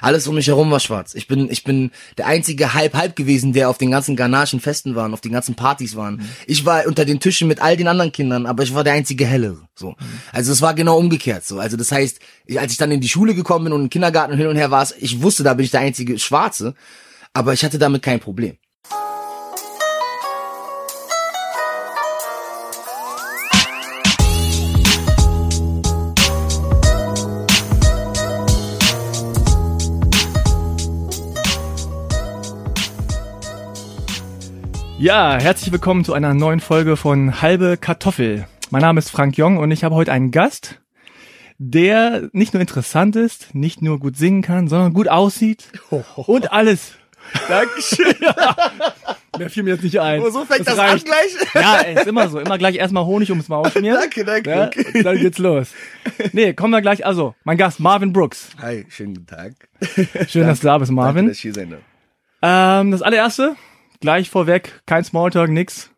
Alles um mich herum war schwarz. Ich bin, ich bin der einzige Halb-Halb gewesen, der auf den ganzen Ganachen Festen waren, auf den ganzen Partys waren. Mhm. Ich war unter den Tischen mit all den anderen Kindern, aber ich war der einzige Hellere. So. Mhm. Also es war genau umgekehrt. So. Also das heißt, ich, als ich dann in die Schule gekommen bin und im Kindergarten hin und her war, ich wusste, da bin ich der einzige Schwarze, aber ich hatte damit kein Problem. Ja, herzlich willkommen zu einer neuen Folge von Halbe Kartoffel. Mein Name ist Frank Jong und ich habe heute einen Gast, der nicht nur interessant ist, nicht nur gut singen kann, sondern gut aussieht und alles. Dankeschön. Mehr fiel mir jetzt nicht ein. So fängt das, reicht. an gleich. Ja, ey, ist immer so. Immer gleich erstmal Honig ums Maul schmieren. Danke, danke, Ja, danke. Dann geht's los. Nee, kommen wir gleich. Also, mein Gast, Marvin Brooks. Hi, schönen guten Tag. Schön, dass du da bist, Danke, Marvin. dass ich hier sein darf. Ähm, das allererste, gleich vorweg, kein Smalltalk, nix,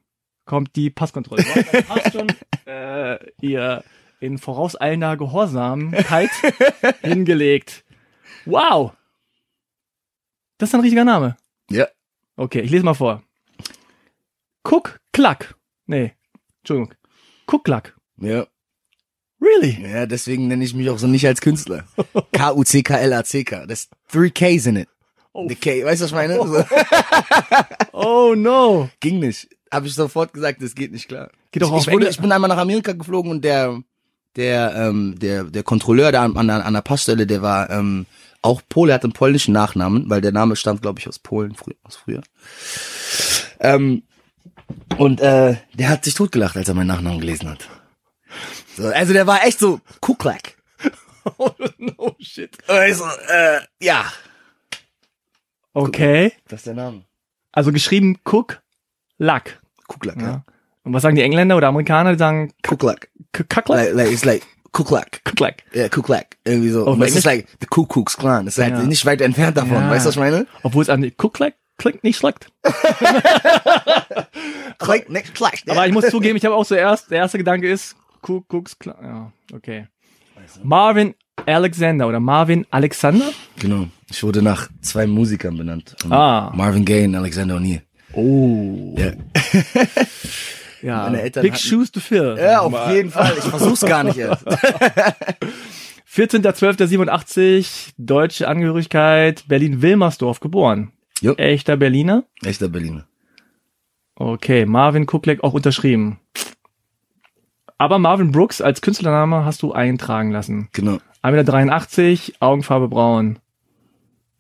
kommt die Passkontrolle. Hast schon äh, ihr in vorauseilender Gehorsamkeit hingelegt. Wow! Das ist ein richtiger Name. Ja. Okay, ich lese mal vor. Cook Klack. Nee, Entschuldigung. Cook Klack. Ja. Really? Ja, deswegen nenne ich mich auch so nicht als Künstler. K-U-C-K-L-A-C-K. Das three K's in it. Oh. The K, weißt du, was ich meine? So, Oh no. ging nicht. Habe ich sofort gesagt, das geht nicht klar. Geht doch ich, ich, wurde, ich bin einmal nach Amerika geflogen und der, der, ähm, der, der Kontrolleur da an, an, der- an der Passstelle, der war ähm, auch Pole, er hat einen polnischen Nachnamen, weil der Name stammt, glaube ich, aus Polen früher, aus früher. Ähm, und äh, der hat sich totgelacht, als er meinen Nachnamen gelesen hat. So, also der war echt so Kuklak. Oh no shit. Also, äh, ja. Okay. Das ist der Name. Also geschrieben Cook Luck. Kuklak, Ja. ja. Und was sagen die Engländer oder Amerikaner? Die sagen Kuklak. Kackler? Like, like, it's like Kuklak. Kuklak. Ja, Kuklak. Irgendwie so. Und es ist like the Ku Klux Klan. Das ist halt Ja. nicht weit entfernt davon. Ja. Weißt du, was ich meine? Obwohl es an Kuklak klingt nicht schlecht. Click, next clash. Aber ich muss zugeben, ich habe auch zuerst, der erste Gedanke ist, Ku Klux Klan. Ja, okay. Marvin Alexander oder Marvin Alexander? Genau. Ich wurde nach zwei Musikern benannt. Und Ah. Marvin Gaye und Alexander O'Neill. Oh. Ja. Ja, Meine Eltern Big hatten- Shoes to fill. Ja, auf jeden Fall. Ich versuch's gar nicht erst. 14.12.87, deutsche Angehörigkeit, Berlin-Wilmersdorf geboren. Jo. Echter Berliner? Echter Berliner. Okay, Marvin Kuklek auch unterschrieben. Aber Marvin Brooks als Künstlername hast du eintragen lassen. Genau. 1,83 Meter, Augenfarbe braun.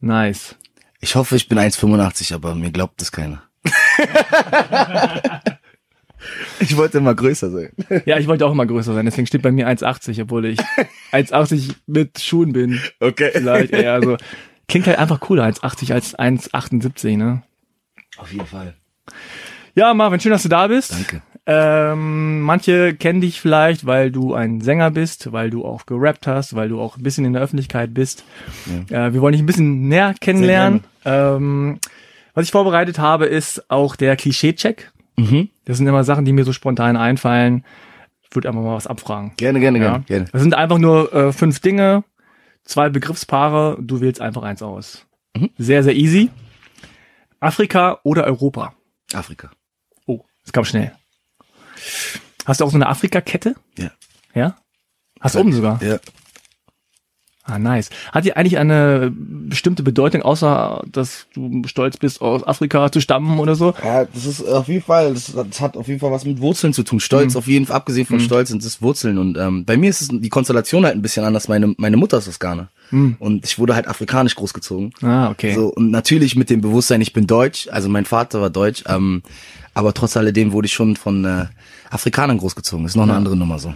Nice. Ich hoffe, ich bin 1,85, aber mir glaubt das keiner. ich wollte immer größer sein. Ja, ich wollte auch immer größer sein, deswegen steht bei mir 1,80, obwohl ich 1,80 mit Schuhen bin. Okay. Vielleicht eher so. Klingt halt einfach cooler 1,80 als 1,78, ne? Auf jeden Fall. Ja, Marvin, schön, dass du da bist. Danke. Ähm, manche kennen dich vielleicht, weil du ein Sänger bist, weil du auch gerappt hast, weil du auch ein bisschen in der Öffentlichkeit bist. Äh, wir wollen dich ein bisschen näher kennenlernen. Ähm, was ich vorbereitet habe, ist auch der Klischee-Check. Mhm. Das sind immer Sachen, die mir so spontan einfallen. Ich würde einfach mal was abfragen. Gerne, gerne, Ja. gerne. gerne. Das sind einfach nur äh, fünf Dinge, zwei Begriffspaare, du wählst einfach eins aus. Mhm. Sehr, sehr easy. Afrika oder Europa? Afrika. Oh, das kam schnell. Hast du auch so eine Afrika-Kette? Ja. Ja? Hast du oben sogar? Ja. Ah, nice. Hat die eigentlich eine bestimmte Bedeutung, außer dass du stolz bist, aus Afrika zu stammen oder so? Ja, das ist auf jeden Fall, das, das hat auf jeden Fall was mit Wurzeln zu tun. Stolz auf jeden Fall, abgesehen von Stolz sind es Wurzeln. Und ähm, bei mir ist es die Konstellation halt ein bisschen anders. Meine, meine Mutter ist aus Ghana. Und ich wurde halt afrikanisch großgezogen. Ah, okay. So, und natürlich mit dem Bewusstsein, ich bin Deutsch, also mein Vater war Deutsch, ähm, aber trotz alledem wurde ich schon von äh, Afrikanern großgezogen. ist noch eine andere Nummer so.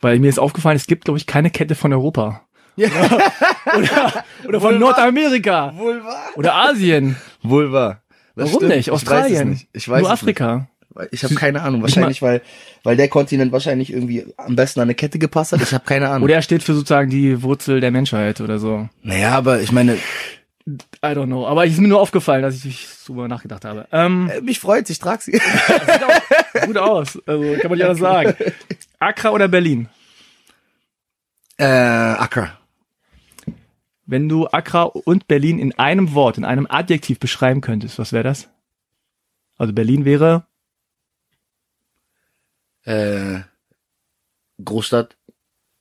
Weil mir ist aufgefallen, es gibt, glaube ich, keine Kette von Europa. oder oder von Wohl Nordamerika. Wohl wahr. Oder Asien. Wohl wahr. Das Warum stimmt. nicht? Ich weiß Australien. Ich weiß Nur Afrika. Nicht. Ich habe keine Ahnung. Wahrscheinlich, weil, weil der Kontinent wahrscheinlich irgendwie am besten an eine Kette gepasst hat. Ich habe keine Ahnung. Oder er steht für sozusagen die Wurzel der Menschheit oder so. naja, aber ich meine, I don't know. Aber es ist mir nur aufgefallen, dass ich drüber nachgedacht habe. Ähm, äh, mich freut, ich trage sie. sieht auch gut aus. Also kann man nicht anders sagen. Accra oder Berlin? äh, Accra. Wenn du Accra und Berlin in einem Wort, in einem Adjektiv beschreiben könntest, was wäre das? Also Berlin wäre Äh, Großstadt.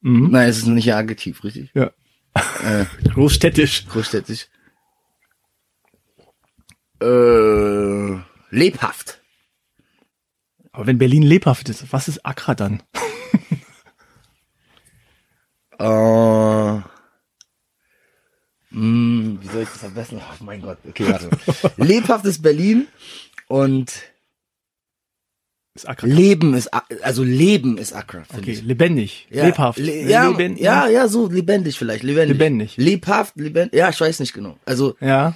mhm. Nein, es ist nicht ein Adjektiv, richtig? ja. Äh, großstädtisch. großstädtisch. Äh, lebhaft. Aber wenn Berlin lebhaft ist, was ist Accra dann? Äh, mh, wie soll ich das am besten? Oh mein Gott, okay, warte. lebhaft ist Berlin und Ist Accra. Leben ist, also Leben ist Accra, Okay, ich. lebendig, Ja, lebhaft. Le ja, Leben, ja, ja, so lebendig vielleicht, lebendig. Lebendig. Lebhaft, lebendig. Ja, ich weiß nicht genau. Also Ja.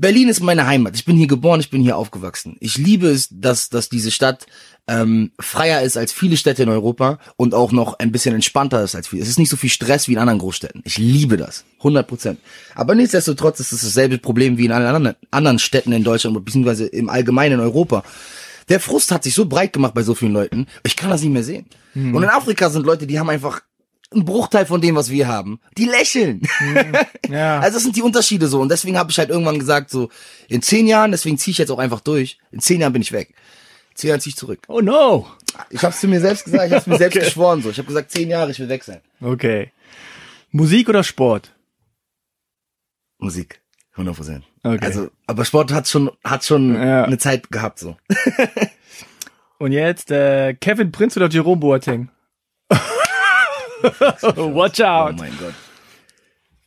Berlin ist meine Heimat. Ich bin hier geboren, ich bin hier aufgewachsen. Ich liebe es, dass, dass diese Stadt ähm, freier ist als viele Städte in Europa und auch noch ein bisschen entspannter ist als viele. Es ist nicht so viel Stress wie in anderen Großstädten. Ich liebe das. 100 Prozent. Aber nichtsdestotrotz ist es dasselbe Problem wie in allen anderen, anderen Städten in Deutschland, beziehungsweise im Allgemeinen in Europa. Der Frust hat sich so breit gemacht bei so vielen Leuten, ich kann das nicht mehr sehen. Und in Afrika sind Leute, die haben einfach einen Bruchteil von dem, was wir haben. Die lächeln. Ja. Also das sind die Unterschiede so. Und deswegen habe ich halt irgendwann gesagt, so, in zehn Jahren, deswegen ziehe ich jetzt auch einfach durch, in zehn Jahren bin ich weg. Zehn Jahren ziehe ich zurück. oh no. Ich habe es zu mir selbst gesagt, ich habe es mir selbst Okay. geschworen so. Ich habe gesagt, zehn Jahre, ich will weg sein. Okay. Musik oder Sport? Musik. 100 Prozent. Okay. Also, aber Sport hat schon, hat schon Ja. eine Zeit gehabt so. Und jetzt äh, Kevin Prinz oder Jerome Boateng? Watch Oh out. mein Gott.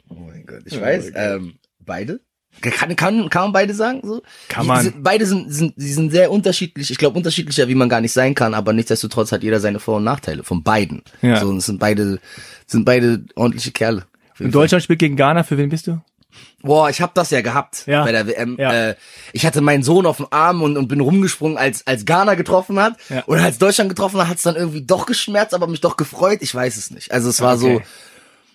Oh mein Gott. Ich weiß, ähm, beide? Kann, kann, kann man beide sagen? So? Kann man. Sind, beide sind, sind, die sind sehr unterschiedlich. Ich glaube, unterschiedlicher, wie man gar nicht sein kann, aber nichtsdestotrotz hat jeder seine Vor- und Nachteile. Von beiden. Ja. So, und es sind beide, sind beide ordentliche Kerle. Und Deutschland spielt gegen Ghana. Für wen bist du? Boah, ich hab das ja gehabt Ja. bei der WM. Ja. Äh, ich hatte meinen Sohn auf dem Arm und, und bin rumgesprungen, als als Ghana getroffen hat. Ja. Und als Deutschland getroffen hat, hat's dann irgendwie doch geschmerzt, aber mich doch gefreut. Ich weiß es nicht. Also es war so, Okay.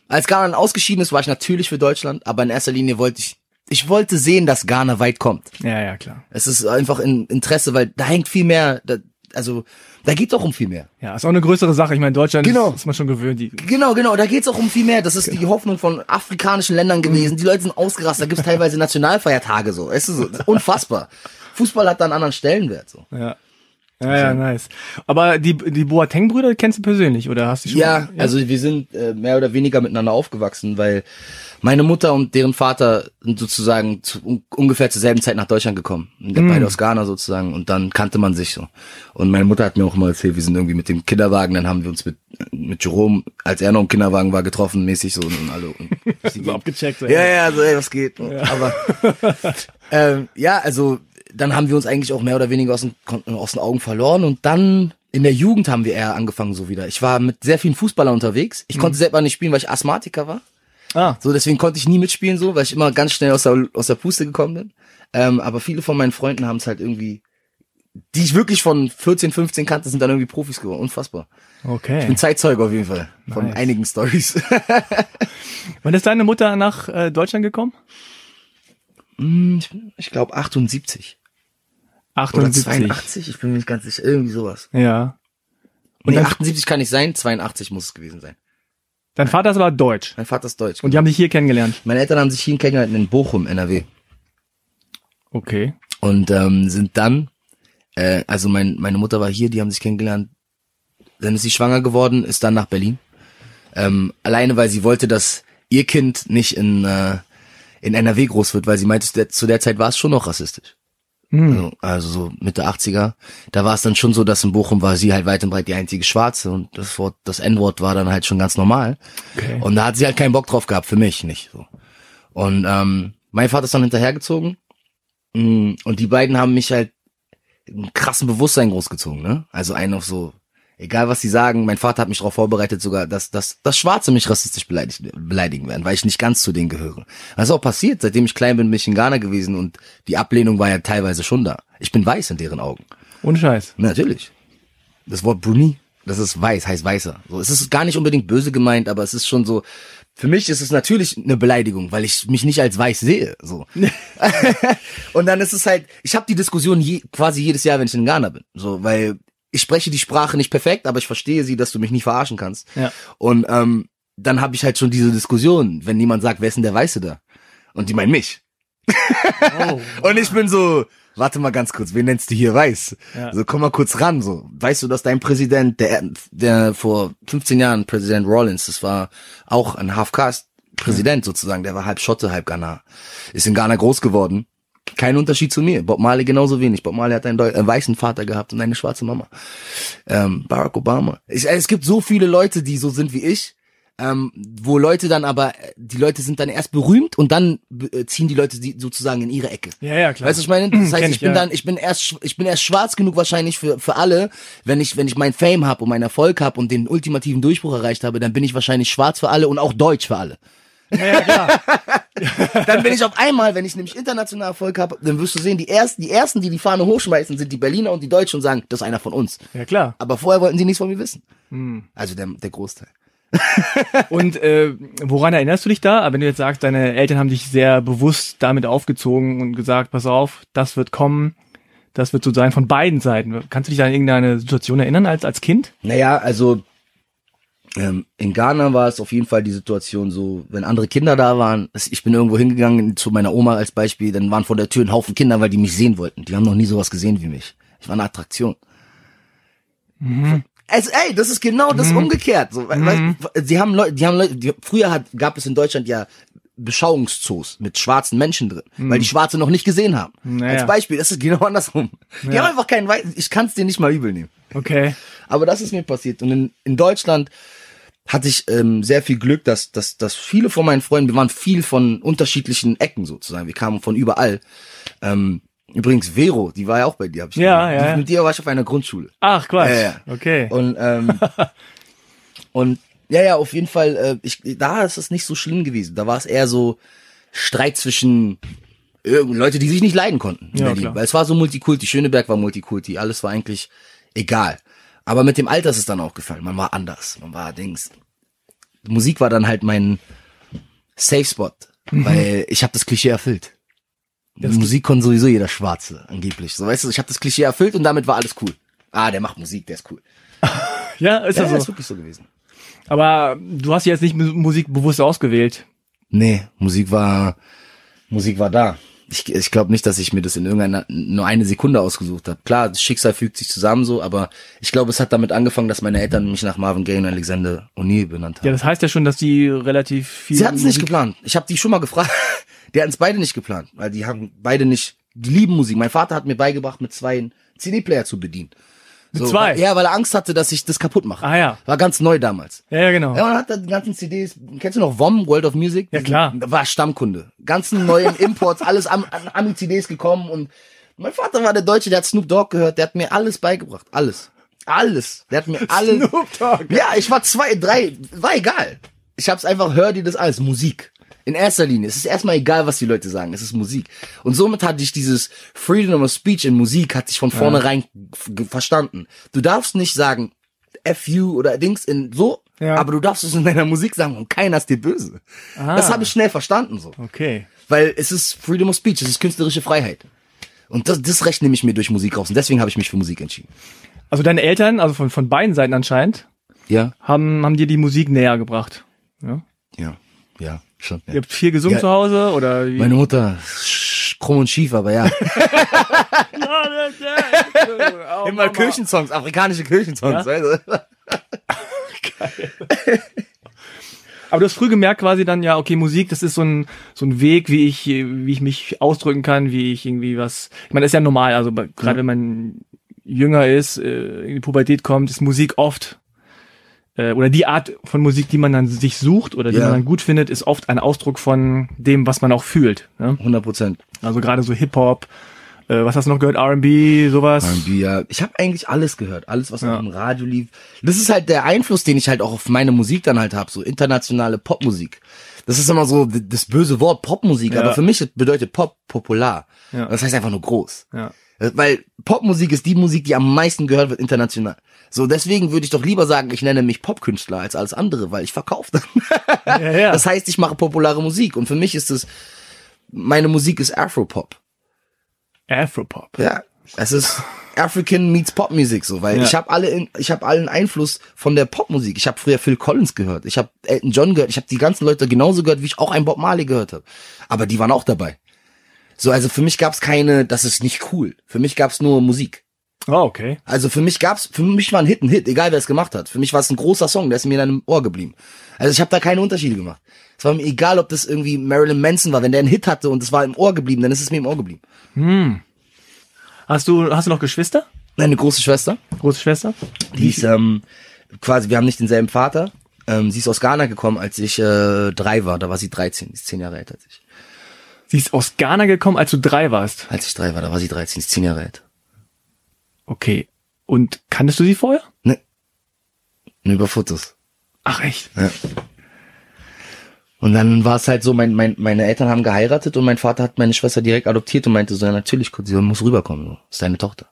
als Ghana dann ausgeschieden ist, war ich natürlich für Deutschland, aber in erster Linie wollte ich, ich wollte sehen, dass Ghana weit kommt. Ja, ja, klar. Es ist einfach in Interesse, weil da hängt viel mehr, da, also da geht's auch um viel mehr. Ja, ist auch eine größere Sache. Ich meine, Deutschland Genau. ist, ist man schon gewöhnt. Die, Genau, genau, da geht's auch um viel mehr. Das ist die Hoffnung von afrikanischen Ländern gewesen. Die Leute sind ausgerastet, da gibt's teilweise Nationalfeiertage so. Es ist so, unfassbar. Fußball hat da einen anderen Stellenwert so. ja. Ja, ja, nice. Aber die, die Boateng-Brüder kennst du persönlich, oder hast du schon? Ja, also wir sind äh, mehr oder weniger miteinander aufgewachsen, weil meine Mutter und deren Vater sind sozusagen zu, un ungefähr zur selben Zeit nach Deutschland gekommen. Der Beide aus Ghana sozusagen. Und dann kannte man sich so. Und meine Mutter hat mir auch mal erzählt, wir sind irgendwie mit dem Kinderwagen, dann haben wir uns mit, mit Jerome, als er noch im Kinderwagen war, getroffen, mäßig so und alle. Und so abgecheckt. Ja, ja, so, ey, was geht? Aber ähm, ja, also dann haben wir uns eigentlich auch mehr oder weniger aus den, aus den Augen verloren und dann in der Jugend haben wir eher angefangen so wieder. Ich war mit sehr vielen Fußballern unterwegs. Ich konnte selber nicht spielen, weil ich Asthmatiker war. Ah, So, deswegen konnte ich nie mitspielen, so, weil ich immer ganz schnell aus der, aus der Puste gekommen bin. Ähm, aber viele von meinen Freunden haben es halt irgendwie, die ich wirklich von 14, 15 kannte, sind dann irgendwie Profis geworden. Unfassbar. Ich okay. bin Zeitzeuge auf jeden Fall von Nice. einigen Stories. Wann ist deine Mutter nach äh, Deutschland gekommen? Hm, ich, ich glaube 78. Oder 78. 82, ich bin mir nicht ganz sicher, irgendwie sowas. Ja. Und nee, dann- 78 kann nicht sein, 82 muss es gewesen sein. Dein Vater ist aber deutsch. Mein Vater ist deutsch. Und die haben dich hier kennengelernt. Meine Eltern haben sich hier kennengelernt in Bochum, NRW. Okay. Und ähm, sind dann, äh, also mein, meine Mutter war hier, die haben sich kennengelernt. Dann ist sie schwanger geworden, ist dann nach Berlin. Ähm, alleine, weil sie wollte, dass ihr Kind nicht in, äh, in NRW groß wird, weil sie meinte, zu der, zu der Zeit war es schon noch rassistisch. Hm. Also, also so Mitte 80er. Da war es dann schon so, dass in Bochum war sie halt weit und breit die einzige Schwarze und das Wort, das N-Wort war dann halt schon ganz normal. Okay. Und da hat sie halt keinen Bock drauf gehabt, für mich nicht. So. Und ähm, mein Vater ist dann hinterhergezogen. Mm, Und die beiden haben mich halt einen krassen Bewusstsein großgezogen, ne? Also einen auf so, egal was sie sagen, mein Vater hat mich darauf vorbereitet, sogar, dass, dass, dass Schwarze mich rassistisch beleidigt, beleidigen werden, weil ich nicht ganz zu denen gehöre. Das ist auch passiert, seitdem ich klein bin, bin ich in Ghana gewesen und die Ablehnung war ja teilweise schon da. Ich bin weiß in deren Augen. Ohne Scheiß. Natürlich. Das Wort Bruni, das ist weiß, heißt weißer. So, es ist gar nicht unbedingt böse gemeint, aber es ist schon so, für mich ist es natürlich eine Beleidigung, weil ich mich nicht als weiß sehe. So. und dann ist es halt, ich habe die Diskussion je, quasi jedes Jahr, wenn ich in Ghana bin. So, weil ich spreche die Sprache nicht perfekt, aber ich verstehe sie, dass du mich nicht verarschen kannst. Ja. Und ähm, dann habe ich halt schon diese Diskussion, wenn jemand sagt, wer ist denn der Weiße da? Und die meinen mich. Oh. Und ich bin so, warte mal ganz kurz, wen nennst du hier weiß? Ja. So, komm mal kurz ran, so. Weißt du, dass dein Präsident, der, der vor 15 Jahren, Präsident Rollins, das war auch ein Half-Caste-Präsident sozusagen, der war halb Schotte, halb Ghana. Ist in Ghana groß geworden. Kein Unterschied zu mir. Bob Marley genauso wenig. Bob Marley hat einen, einen weißen Vater gehabt und eine schwarze Mama. Ähm, Barack Obama. Ich, es gibt so viele Leute, die so sind wie ich. Ähm, wo Leute dann aber, die Leute sind dann erst berühmt und dann äh, ziehen die Leute die sozusagen in ihre Ecke. Ja, ja, klar. Weißt du, ich meine? Das heißt, ich, ich, bin ja. dann, ich bin erst, ich bin erst schwarz genug wahrscheinlich für, für alle, wenn ich, wenn ich mein Fame hab und meinen Erfolg hab und den ultimativen Durchbruch erreicht habe, dann bin ich wahrscheinlich schwarz für alle und auch deutsch für alle. ja, ja, klar. Dann bin ich auf einmal, wenn ich nämlich international Erfolg habe, dann wirst du sehen, die ersten, die ersten, die die Fahne hochschmeißen, sind die Berliner und die Deutschen und sagen, das ist einer von uns. ja, klar. Aber vorher wollten sie nichts von mir wissen. Hm. Also der, der Großteil. Und äh, woran erinnerst du dich da? Wenn du jetzt sagst, deine Eltern haben dich sehr bewusst damit aufgezogen und gesagt, pass auf, das wird kommen, das wird so sein von beiden Seiten. Kannst du dich an irgendeine Situation erinnern als als Kind? Naja, also ähm, in Ghana war es auf jeden Fall die Situation so, wenn andere Kinder da waren, ich bin irgendwo hingegangen zu meiner Oma als Beispiel, dann waren vor der Tür ein Haufen Kinder, weil die mich sehen wollten. Die haben noch nie sowas gesehen wie mich. Ich war eine Attraktion. Also, ey, das ist genau das umgekehrt. So, we- weißt, sie haben Leute, die haben Leute, die, früher hat, gab es in Deutschland ja Beschauungszoos mit schwarzen Menschen drin, weil die Schwarze noch nicht gesehen haben. Naja. Als Beispiel, das ist genau andersrum. Die Ja. haben einfach keinen Weiß, ich kann es dir nicht mal übel nehmen. Okay. Aber das ist mir passiert. Und in, in Deutschland hatte ich ähm, sehr viel Glück, dass, dass, dass viele von meinen Freunden, wir waren viel von unterschiedlichen Ecken sozusagen. Wir kamen von überall. Ähm, übrigens, Vero, die war ja auch bei dir. Hab ich Ja, ja, ja. Mit dir war ich auf einer Grundschule. Ach, Quatsch. Ja, ja. Okay. Und, ähm, und ja, ja, auf jeden Fall, äh, ich, da ist es nicht so schlimm gewesen. Da war es eher so Streit zwischen Leute, die sich nicht leiden konnten Ja, Berlin. klar. Weil es war so Multikulti, Schöneberg war Multikulti, alles war eigentlich egal. Aber mit dem Alter ist es dann auch gefallen. Man war anders. Man war Dings. Musik war dann halt mein Safe Spot, Mhm. weil ich habe das Klischee erfüllt. Musik konnte sowieso jeder Schwarze, angeblich. So weißt du, ich habe das Klischee erfüllt und damit war alles cool. Ah, der macht Musik, der ist cool. Ja, ist Ja, das ist so. wirklich so gewesen. Aber du hast jetzt nicht Mu- Musik bewusst ausgewählt. Nee, Musik war, Musik war da. Ich, ich glaube nicht, dass ich mir das in irgendeiner nur eine Sekunde ausgesucht habe. Klar, das Schicksal fügt sich zusammen so, aber ich glaube, es hat damit angefangen, dass meine Eltern mich nach Marvin Gaye und Alexander O'Neill benannt haben. Ja, das heißt ja schon, dass die relativ viel. Sie hatten es nicht geplant. Ich habe die schon mal gefragt. Die hatten es beide nicht geplant, weil die haben beide nicht, die lieben Musik. Mein Vater hat mir beigebracht, mit zwei CD-Player zu bedienen. Mit zwei? weil- Ja, weil er Angst hatte, dass ich das kaputt mache. Ah ja. War ganz neu damals. Ja, ja, genau. Ja, und hat die ganzen CDs, kennst du noch WOM, World of Music? Ja, klar. War Stammkunde. Ganzen neuen Imports, alles an, an Ami-CDs gekommen und mein Vater war der Deutsche, der hat Snoop Dogg gehört, der hat mir alles beigebracht. Alles. Alles. Der hat mir alles. Snoop Dogg. Ja, ich war zwei, drei, war egal. Ich hab's einfach, hör dir das alles, Musik. In erster Linie. Es ist erstmal egal, was die Leute sagen. Es ist Musik. Und somit hatte ich dieses Freedom of Speech in Musik, hatte ich von vornherein ge- verstanden. Du darfst nicht sagen, F you oder Dings in so, Ja. aber du darfst es in deiner Musik sagen und keiner ist dir böse. Ah. Das habe ich schnell verstanden so. Okay. Weil es ist Freedom of Speech, es ist künstlerische Freiheit. Und das, das Recht nehme ich mir durch Musik raus. Und deswegen habe ich mich für Musik entschieden. Also deine Eltern, also von, von beiden Seiten anscheinend, Ja? haben, haben dir die Musik näher gebracht. Ja? Ja. Ja, schon. Ja. Ihr habt viel gesungen Ja. zu Hause oder wie? Meine Mutter, krumm und schief, aber ja. Immer Kirchensongs, afrikanische Kirchensongs. Ja? Weißt du? Aber du hast früh gemerkt quasi dann, ja, okay, Musik, das ist so ein, so ein Weg, wie ich, wie ich mich ausdrücken kann, wie ich irgendwie was, ich meine, das ist ja normal, also gerade wenn man jünger ist, äh, in die Pubertät kommt, ist Musik oft, äh, oder die Art von Musik, die man dann sich sucht oder die Ja. man dann gut findet, ist oft ein Ausdruck von dem, was man auch fühlt. Ne? 100 Prozent. Also gerade so Hip-Hop, äh, was hast du noch gehört, R&B, sowas. R&B, ja. Ich habe eigentlich alles gehört, alles was Ja. auf dem Radio lief. Das ist halt der Einfluss, den ich halt auch auf meine Musik dann halt habe, so internationale Popmusik. Das ist immer so das böse Wort Popmusik, Ja. aber für mich bedeutet Pop popular. Ja. Das heißt einfach nur groß. Ja. Äh, Weil Popmusik ist die Musik, die am meisten gehört wird international. So, deswegen würde ich doch lieber sagen, ich nenne mich Popkünstler als alles andere, weil ich verkaufe dann. Ja, ja. Das heißt, ich mache populare Musik und für mich ist es, meine Musik ist Afropop. Afropop. Ja, es ist, African meets Popmusik so, weil Ja. ich habe alle in, ich habe allen Einfluss von der Popmusik. Ich habe früher Phil Collins gehört, ich habe Elton John gehört, ich habe die ganzen Leute genauso gehört, wie ich auch einen Bob Marley gehört habe. Aber die waren auch dabei. So, also für mich gab's keine, das ist nicht cool. Für mich gab's nur Musik. Oh, okay. Also für mich gab's, für mich war ein Hit ein Hit, egal wer es gemacht hat. Für mich war es ein großer Song, der ist mir dann im Ohr geblieben. Also ich habe da keine Unterschiede gemacht. Es war mir egal, ob das irgendwie Marilyn Manson war, wenn der einen Hit hatte und es war im Ohr geblieben, dann ist es mir im Ohr geblieben. Hast du, hast du noch Geschwister? Meine große Schwester, Große Schwester? die ist ähm, quasi, wir haben nicht denselben Vater. Ähm, sie ist aus Ghana gekommen, als ich äh, drei war. Da war sie 13, die ist zehn Jahre älter als ich. Sie ist aus Ghana gekommen, als du drei warst. Als ich drei war, da war sie 13, die ist zehn Jahre alt. Okay. Und kanntest du sie vorher? Ne, nur über Fotos. Ach echt? Ja. Und dann war es halt so, mein, mein, meine Eltern haben geheiratet und mein Vater hat meine Schwester direkt adoptiert und meinte so, ja natürlich, sie muss rüberkommen, so. ist deine Tochter.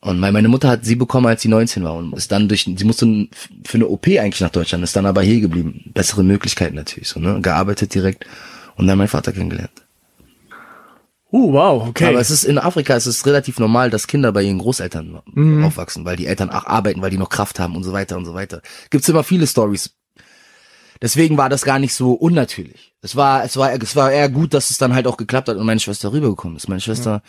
Und mein- meine Mutter hat sie bekommen, als sie 19 war und ist dann durch, sie musste für eine OP eigentlich nach Deutschland, ist dann aber hier geblieben. Bessere Möglichkeiten natürlich, so, ne, gearbeitet direkt und dann mein Vater kennengelernt. Uh, wow, okay. Aber es ist in Afrika, es ist relativ normal, dass Kinder bei ihren Großeltern aufwachsen, weil die Eltern auch arbeiten, weil die noch Kraft haben und so weiter und so weiter. Gibt's immer viele Stories. Deswegen war das gar nicht so unnatürlich. Es war, es war, es war eher gut, dass es dann halt auch geklappt hat und meine Schwester rübergekommen ist. Meine Schwester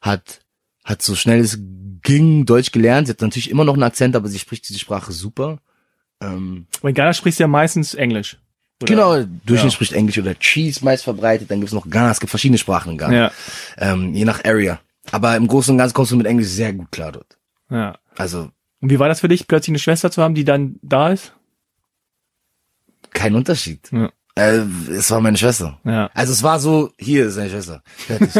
hat, hat so schnell es ging Deutsch gelernt. Sie hat natürlich immer noch einen Akzent, aber sie spricht diese Sprache super. Ähm, Aber in Ghana sprichst du ja meistens Englisch. Oder? genau, Durchschnitt Ja. spricht Englisch oder Cheese meist verbreitet. Dann gibt's noch Ghana, es gibt verschiedene Sprachen in Ghana. Ja. ähm, je nach Area. Aber im Großen und Ganzen kommst du mit Englisch sehr gut klar dort. Ja. Also Und wie war das für dich, plötzlich eine Schwester zu haben, die dann da ist? kein Unterschied. Ja. Äh, es war meine Schwester. Ja. Also es war so, hier ist deine Schwester. Fertig.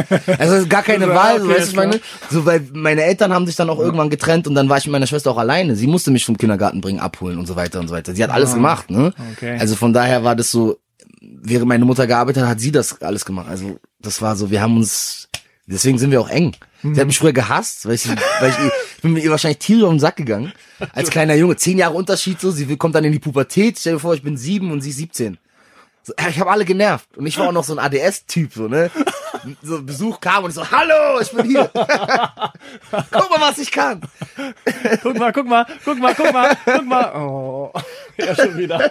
Also gar keine Wahl, so, okay, weißt du, meine, so weil meine Eltern haben sich dann auch irgendwann getrennt und dann war ich mit meiner Schwester auch alleine. Sie musste mich vom Kindergarten bringen, abholen und so weiter und so weiter. Sie hat alles Ah, gemacht, ne? okay. Also von daher war das so, während meine Mutter gearbeitet hat, hat sie das alles gemacht. Also das war so, wir haben uns, deswegen sind wir auch eng. Sie hat mich früher gehasst, weil ich, weil ich, ich bin mit ihr wahrscheinlich Tiere auf den Sack gegangen. Als kleiner Junge, zehn Jahre Unterschied so, sie kommt dann in die Pubertät. Stell dir vor, ich bin sieben und sie ist 17. So, ja, ich habe alle genervt und ich war auch noch so ein ADS-Typ, so ne. So Besuch kam und ich so, hallo, ich bin hier. Guck mal, was ich kann. Guck mal, guck mal, guck mal, guck mal, guck mal. Oh. Ja, schon wieder.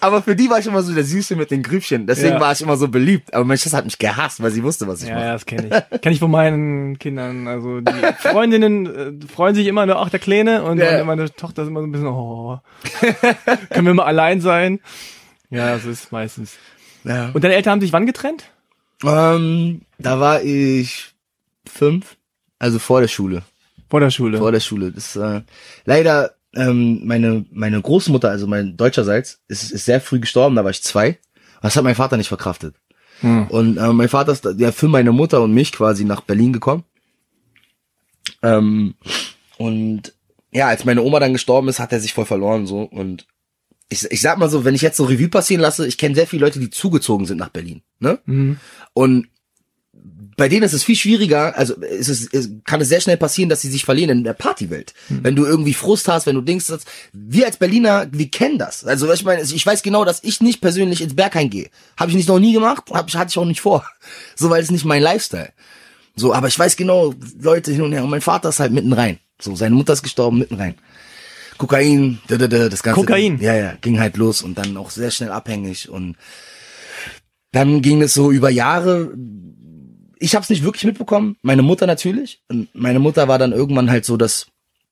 Aber für die war ich immer so der Süße mit den Grübchen. Deswegen Ja. war ich immer so beliebt. Aber meine Schwester hat mich gehasst, weil sie wusste, was ich Ja, mache. ja, das kenne ich. Kenne ich von meinen Kindern. Also die Freundinnen äh, freuen sich immer nur, ach, der Kleine. Und Ja. meine, meine Tochter ist immer so ein bisschen, oh, können wir mal allein sein? Ja, das ist meistens. Ja. Und deine Eltern haben sich wann getrennt? Ähm, da war ich fünf, also vor der Schule. Vor der Schule. Vor der Schule. Das äh, leider ähm, meine meine Großmutter, also mein deutscherseits, ist, ist sehr früh gestorben. Da war ich zwei. Das hat mein Vater nicht verkraftet. Hm. Und äh, mein Vater ist ja für meine Mutter und mich quasi nach Berlin gekommen. Ähm, und ja, als meine Oma dann gestorben ist, hat er sich voll verloren so und ich, ich sag mal so, wenn ich jetzt so Revue passieren lasse, ich kenne sehr viele Leute, die zugezogen sind nach Berlin, ne? Mhm. Und bei denen ist es viel schwieriger, also ist es, es kann es sehr schnell passieren, dass sie sich verlieren in der Partywelt. Wenn du irgendwie Frust hast, wenn du denkst, dass, wir als Berliner, wir kennen das. Also ich meine, ich weiß genau, dass ich nicht persönlich ins Berghain gehe. Habe ich nicht noch nie gemacht, hab, ich hatte ich auch nicht vor. So, weil es nicht mein Lifestyle. So, aber ich weiß genau, Leute hin und her. Und mein Vater ist halt mitten rein. So, seine Mutter ist gestorben, mitten rein. Kokain, da, da, da, das ganze. Kokain? Ja, ja, ging halt los und dann auch sehr schnell abhängig und dann ging es so über Jahre. Ich habe es nicht wirklich mitbekommen. Meine Mutter natürlich. Und meine Mutter war dann irgendwann halt so, dass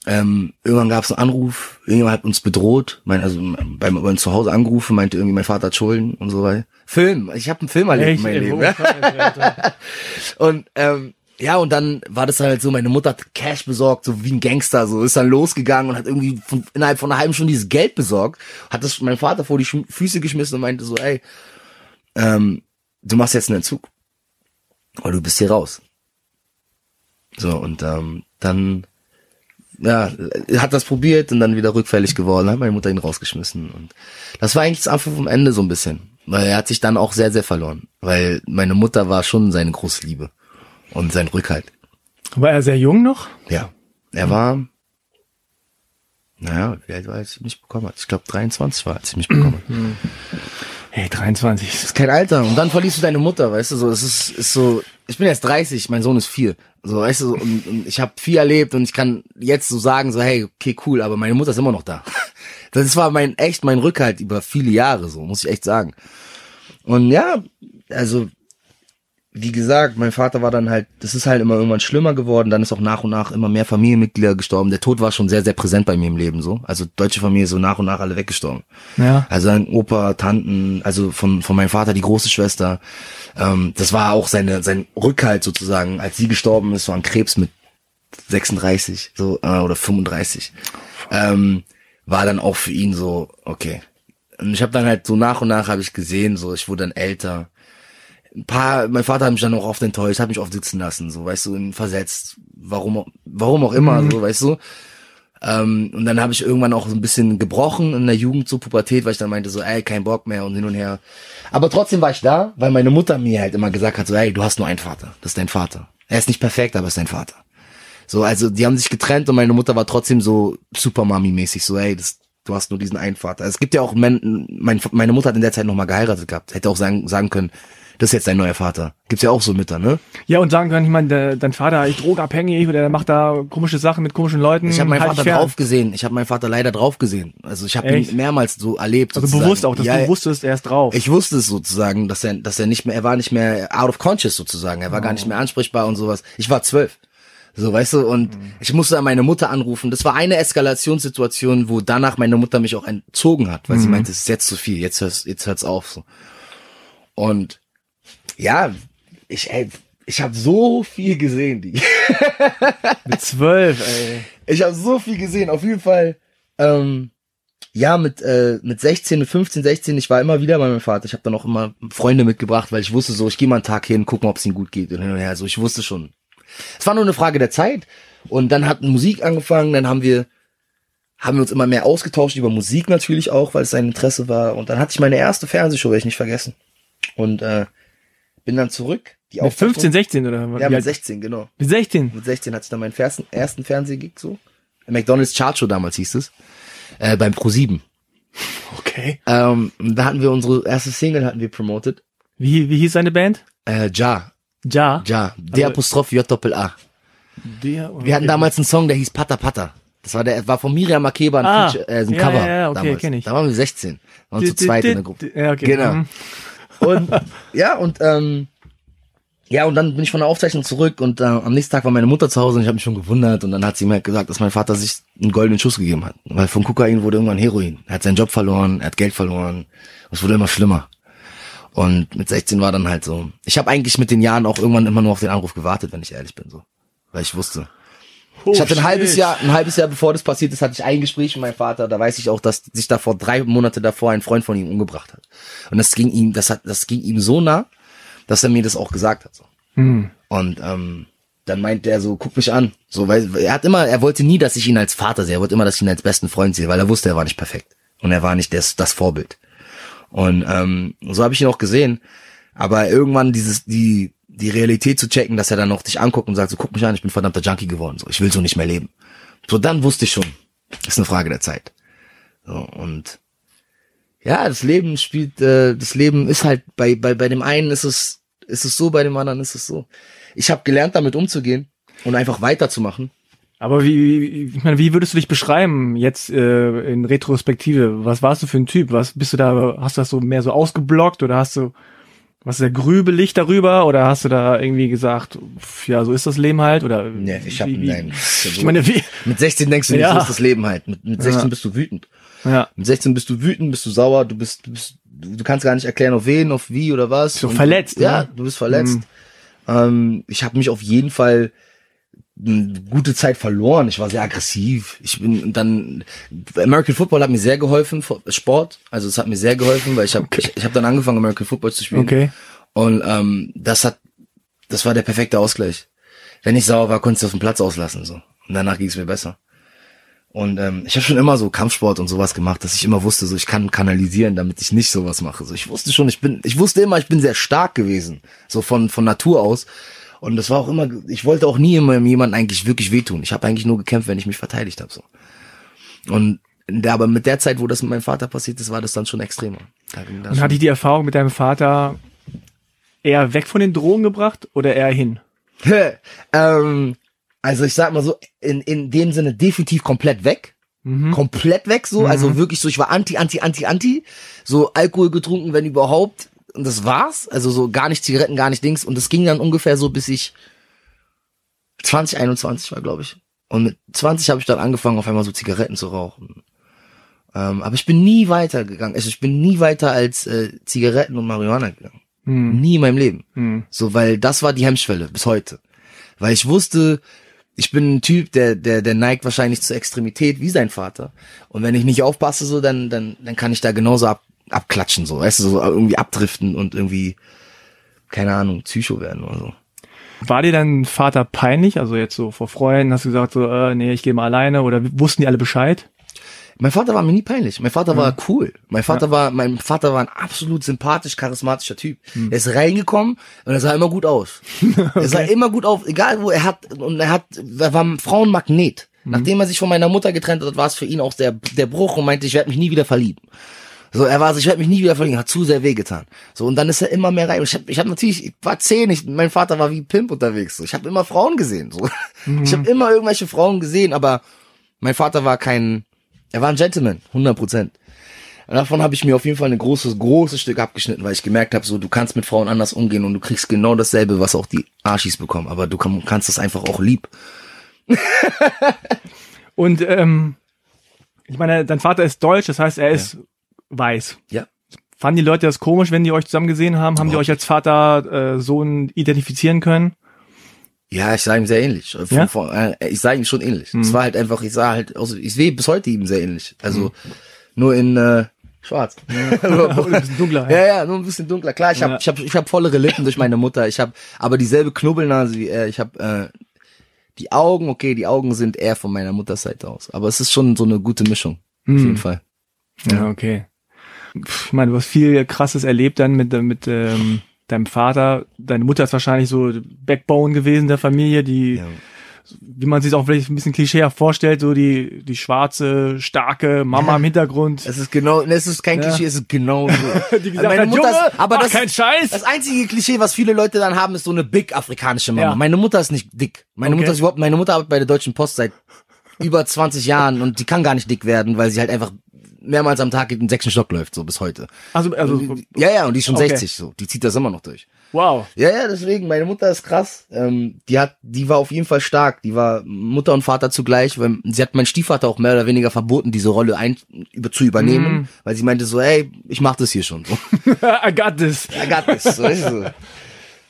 ähm, irgendwann gab es einen Anruf, irgendjemand hat uns bedroht, mein, also beim, beim Zuhause angerufen, meinte irgendwie, mein Vater hat Schulden und so weiter. Film, ich habe einen Film erlebt in meinem Leben. Alter. Und ähm, ja, und dann war das halt so, meine Mutter hat Cash besorgt, so wie ein Gangster, so ist dann losgegangen und hat irgendwie von, innerhalb von einer halben Stunde dieses Geld besorgt, hat das meinem Vater vor die Füße geschmissen und meinte so, ey, ähm, du machst jetzt einen Entzug. Oder du bist hier raus. So, und ähm, dann ja, hat das probiert und dann wieder rückfällig geworden, hat meine Mutter ihn rausgeschmissen. Und das war eigentlich das Anfang vom Ende so ein bisschen. Weil er hat sich dann auch sehr, sehr verloren. Weil meine Mutter war schon seine große Liebe. Und sein Rückhalt. War er sehr jung noch? Ja. Er war, naja, wie alt war er, als ich mich bekommen hat? Ich glaube 23 war, als ich mich bekommen hat. Hey, 23. Das ist kein Alter. Und dann verlierst du deine Mutter, weißt du, so, es ist, ist so, ich bin jetzt 30, mein Sohn ist vier. So, weißt du, und, und ich habe viel erlebt und ich kann jetzt so sagen, so, hey, okay, cool, aber meine Mutter ist immer noch da. Das war mein, echt mein Rückhalt über viele Jahre, so, muss ich echt sagen. Und ja, also, wie gesagt, mein Vater war dann halt, das ist halt immer irgendwann schlimmer geworden, dann ist auch nach und nach immer mehr Familienmitglieder gestorben. Der Tod war schon sehr, sehr präsent bei mir im Leben, so. Also, deutsche Familie ist so nach und nach alle weggestorben. Ja. Also sein Opa, Tanten, also von, von meinem Vater die große Schwester. Ähm, das war auch seine, sein Rückhalt sozusagen, als sie gestorben ist, war an Krebs mit 36 so äh, oder 35. Ähm, war dann auch für ihn so, okay. Und ich habe dann halt so nach und nach habe ich gesehen, so ich wurde dann älter. Ein paar, mein Vater hat mich dann auch oft enttäuscht, hat mich oft sitzen lassen, so weißt du, versetzt, warum, auch- warum auch immer, so weißt du. Ähm, und dann habe ich irgendwann auch so ein bisschen gebrochen in der Jugend, so Pubertät, weil ich dann meinte so, ey, kein Bock mehr und hin und her. Aber trotzdem war ich da, weil meine Mutter mir halt immer gesagt hat, so, ey, du hast nur einen Vater, das ist dein Vater. Er ist nicht perfekt, aber ist dein Vater. So, also die haben sich getrennt und meine Mutter war trotzdem so super Mami-mäßig, so, ey, das, du hast nur diesen einen Vater. Es gibt ja auch, men, mein, meine Mutter hat in der Zeit nochmal geheiratet gehabt, hätte auch sagen, sagen können, das ist jetzt dein neuer Vater. Gibt's ja auch so Mütter, ne? Ja, und sagen können, ich meine, der- dein Vater ist drogenabhängig oder der macht da komische Sachen mit komischen Leuten. Ich habe meinen Halt Vater drauf gesehen. Ich habe meinen Vater leider drauf gesehen. Also ich habe ihn mehrmals so erlebt. Also sozusagen. bewusst auch, dass ja, du wusstest, er ist drauf. Ich wusste es sozusagen, dass er, dass er nicht mehr, er war nicht mehr out of conscious sozusagen. Er war gar nicht mehr ansprechbar und sowas. Ich war zwölf. So, weißt du, und ich musste dann meine Mutter anrufen. Das war eine Eskalationssituation, wo danach meine Mutter mich auch entzogen hat, weil sie meinte, es ist jetzt zu viel, jetzt hört's, jetzt hört's auf, so. Und, ja, ich, ey, ich habe so viel gesehen, die. mit zwölf, ey. Ich habe so viel gesehen, auf jeden Fall. Ähm, ja, mit, äh, mit 16, mit 15, 16, ich war immer wieder bei meinem Vater. Ich habe dann auch immer Freunde mitgebracht, weil ich wusste so, ich gehe mal einen Tag hin, gucken, ob es ihm gut geht und hin und her. Also ich wusste schon. Es war nur eine Frage der Zeit. Und dann hat Musik angefangen, dann haben wir, haben wir uns immer mehr ausgetauscht über Musik natürlich auch, weil es sein Interesse war. Und dann hatte ich meine erste Fernsehshow, werde ich nicht vergessen. Und äh, bin dann zurück. Die Mit 15, 16 oder Ja, mit alt- 16, genau. Mit 16. Mit 16 hatte ich dann meinen ersten, ersten Fernsehgig so. McDonald's Chart Show damals hieß es. Äh, beim Pro7. Okay. Ähm, da hatten wir unsere erste Single hatten wir promoted. Wie, wie hieß seine Band? Äh, Ja, Ja. Ja, D Apostroph J Doppel A. Der, Wir hatten damals einen Song, der hieß Pata Pata. Das war der, war von Miriam Makeba ein, Ah, Feature, äh, ein ja, Cover. ja, ja, okay, damals. kenn ich. Da waren wir 16. Wir waren zu zweit in der Gruppe. Ja, okay. Genau. Und ja, und ähm, ja, und dann bin ich von der Aufzeichnung zurück und äh, am nächsten Tag war meine Mutter zu Hause und ich habe mich schon gewundert und dann hat sie mir halt gesagt, dass mein Vater sich einen goldenen Schuss gegeben hat. Weil von Kokain wurde irgendwann Heroin. Er hat seinen Job verloren, er hat Geld verloren. Es wurde immer schlimmer. Und mit 16 war dann halt so. Ich habe eigentlich mit den Jahren auch irgendwann immer nur auf den Anruf gewartet, wenn ich ehrlich bin, so. Weil ich wusste. Ich hatte ein Oh, halbes. Jahr, ein halbes Jahr bevor das passiert ist, hatte ich ein Gespräch mit meinem Vater. Da weiß ich auch, dass sich davor drei Monate davor ein Freund von ihm umgebracht hat. Und das ging ihm, das hat, das ging ihm so nah, dass er mir das auch gesagt hat. So. Hm. Und ähm, dann meint er so, guck mich an. So, weil er hat immer, er wollte nie, dass ich ihn als Vater sehe. Er wollte immer, dass ich ihn als besten Freund sehe, weil er wusste, er war nicht perfekt. Und er war nicht das, das Vorbild. Und ähm, so habe ich ihn auch gesehen. Aber irgendwann dieses, die, die Realität zu checken, dass er dann noch dich anguckt und sagt, so guck mich an, ich bin verdammter Junkie geworden. So, ich will so nicht mehr leben. So, dann wusste ich schon. Ist eine Frage der Zeit. So, und ja, das Leben spielt, äh, das Leben ist halt bei, bei, bei dem einen ist es, ist es so, bei dem anderen ist es so. Ich habe gelernt, damit umzugehen und einfach weiterzumachen. Aber wie, wie, ich meine, wie würdest du dich beschreiben jetzt äh, in Retrospektive? Was warst du für ein Typ? Was bist du da? Hast du das so mehr so ausgeblockt oder hast du was ist der grübelig darüber oder hast du da irgendwie gesagt, pf, ja, so ist das Leben halt oder? Nee, ich hab- wie- wie- nein. Ich meine, wie? Mit 16 denkst du nicht, Ja. so ist das Leben halt. Mit, mit 16 Ja. bist du wütend. Ja, Mit 16 bist du wütend, bist du sauer, du bist, du bist, du kannst gar nicht erklären, auf wen, auf wie oder was. So verletzt, Ja, ne? du bist verletzt. Mhm. Ähm, ich habe mich auf jeden Fall eine gute Zeit verloren. Ich war sehr aggressiv. Ich bin dann American Football hat mir sehr geholfen, Sport. Also es hat mir sehr geholfen, weil ich habe ich, ich habe dann angefangen American Football zu spielen. okay. Und ähm, das hat, das war der perfekte Ausgleich. Wenn ich sauer war, konnte ich es auf dem Platz auslassen so. Und danach ging es mir besser. Und ähm, ich habe schon immer so Kampfsport und sowas gemacht, dass ich immer wusste, so ich kann kanalisieren, damit ich nicht sowas mache. So ich wusste schon, ich bin, ich wusste immer, ich bin sehr stark gewesen, so von von Natur aus. Und das war auch immer, ich wollte auch nie immer jemandem eigentlich wirklich wehtun. Ich habe eigentlich nur gekämpft, wenn ich mich verteidigt habe so. Und Ja, aber mit der Zeit, wo das mit meinem Vater passiert ist, war das dann schon extremer. Da Und schon- hat dich die Erfahrung mit deinem Vater eher weg von den Drogen gebracht oder eher hin? ähm, also ich sag mal so, in, in dem Sinne definitiv komplett weg. Mhm. Komplett weg so. Also wirklich so, ich war anti, anti, anti, anti. So Alkohol getrunken, wenn überhaupt. Und das war's. Also so gar nicht Zigaretten, gar nicht Dings. Und das ging dann ungefähr so, bis ich 20, 21 war, glaube ich. Und mit 20 habe ich dann angefangen, auf einmal so Zigaretten zu rauchen. Ähm, aber ich bin nie weiter gegangen. Also ich bin nie weiter als äh, Zigaretten und Marihuana gegangen. Hm. Nie in meinem Leben. Hm. So, weil das war die Hemmschwelle bis heute. Weil ich wusste, ich bin ein Typ, der, der, der neigt wahrscheinlich zur Extremität wie sein Vater. Und wenn ich nicht aufpasse, so, dann, dann, dann kann ich da genauso ab, abklatschen, so, weißt du, so irgendwie abdriften und irgendwie, keine Ahnung, Psycho werden oder so. War dir dein Vater peinlich? Also jetzt so vor Freunden hast du gesagt so, äh, nee, ich gehe mal alleine oder wussten die alle Bescheid? Mein Vater war mir nie peinlich. Mein Vater war cool. Mein Vater war, mein Vater war ein absolut sympathisch, charismatischer Typ. Er ist reingekommen und er sah immer gut aus. Er sah immer gut auf, egal wo er hat, und er hat, er war ein Frauenmagnet. Nachdem er sich von meiner Mutter getrennt hat, war es für ihn auch der, der Bruch und meinte, ich werde mich nie wieder verlieben. So, er war so, ich werde mich nie wieder verlieben, hat zu sehr wehgetan. So, und dann ist er immer mehr rein. Ich habe ich hab natürlich, ich war zehn, ich, mein Vater war wie Pimp unterwegs. So. Ich habe immer Frauen gesehen. So. Ich habe immer irgendwelche Frauen gesehen, aber mein Vater war kein, er war ein Gentleman, 100 Prozent. Davon habe ich mir auf jeden Fall ein großes, großes Stück abgeschnitten, weil ich gemerkt habe, so du kannst mit Frauen anders umgehen und du kriegst genau dasselbe, was auch die Arschis bekommen. Aber du kann, kannst das einfach auch lieb. Und ähm, ich meine, dein Vater ist deutsch, das heißt, er ist weiß. Ja. Fanden die Leute das komisch, wenn die euch zusammen gesehen haben? Haben die euch als Vater, äh, Sohn identifizieren können? Ja, ich sah ihm sehr ähnlich. Ja? äh, ich sah ihm schon ähnlich. Es war halt einfach, ich sah halt, aus, ich sehe bis heute ihm sehr ähnlich. Also nur in äh, Schwarz. Oder ein bisschen dunkler. Ja, ja, nur ein bisschen dunkler. Klar, ich habe Ja. ich hab, ich hab vollere Lippen durch meine Mutter. Ich habe aber dieselbe Knubbelnase wie er. Ich habe äh, die Augen, okay, die Augen sind eher von meiner Mutterseite aus. Aber es ist schon so eine gute Mischung. Auf jeden Fall. Ja, okay. Ich meine, du hast viel krasses erlebt dann mit, mit ähm, deinem Vater. Deine Mutter ist wahrscheinlich so Backbone gewesen der Familie, die, Ja. wie man sich auch vielleicht ein bisschen klischeehaft vorstellt, so die, die schwarze, starke Mama im Hintergrund. Es ist genau, es ist kein Ja. Klischee, es ist genau so. Die gesagt meine hat, Mutter Junge, ist, aber das, kein Scheiß. das einzige Klischee, was viele Leute dann haben, ist so eine big afrikanische Mama. Ja. Meine Mutter ist nicht dick. Meine Okay. Mutter ist überhaupt, meine Mutter arbeitet bei der Deutschen Post seit über 20 Jahren und die kann gar nicht dick werden, weil sie halt einfach mehrmals am Tag in den sechsten Stock läuft, so bis heute. Also, also, Ja, ja, und die ist schon Okay. 60, so. Die zieht das immer noch durch. wow. Ja, ja, deswegen, meine Mutter ist krass. Ähm, die hat, die war auf jeden Fall stark. Die war Mutter und Vater zugleich, weil sie hat meinen Stiefvater auch mehr oder weniger verboten, diese Rolle ein, über, zu übernehmen, Mhm. weil sie meinte so, ey, ich mach das hier schon. So. I got this. I got this. So es so.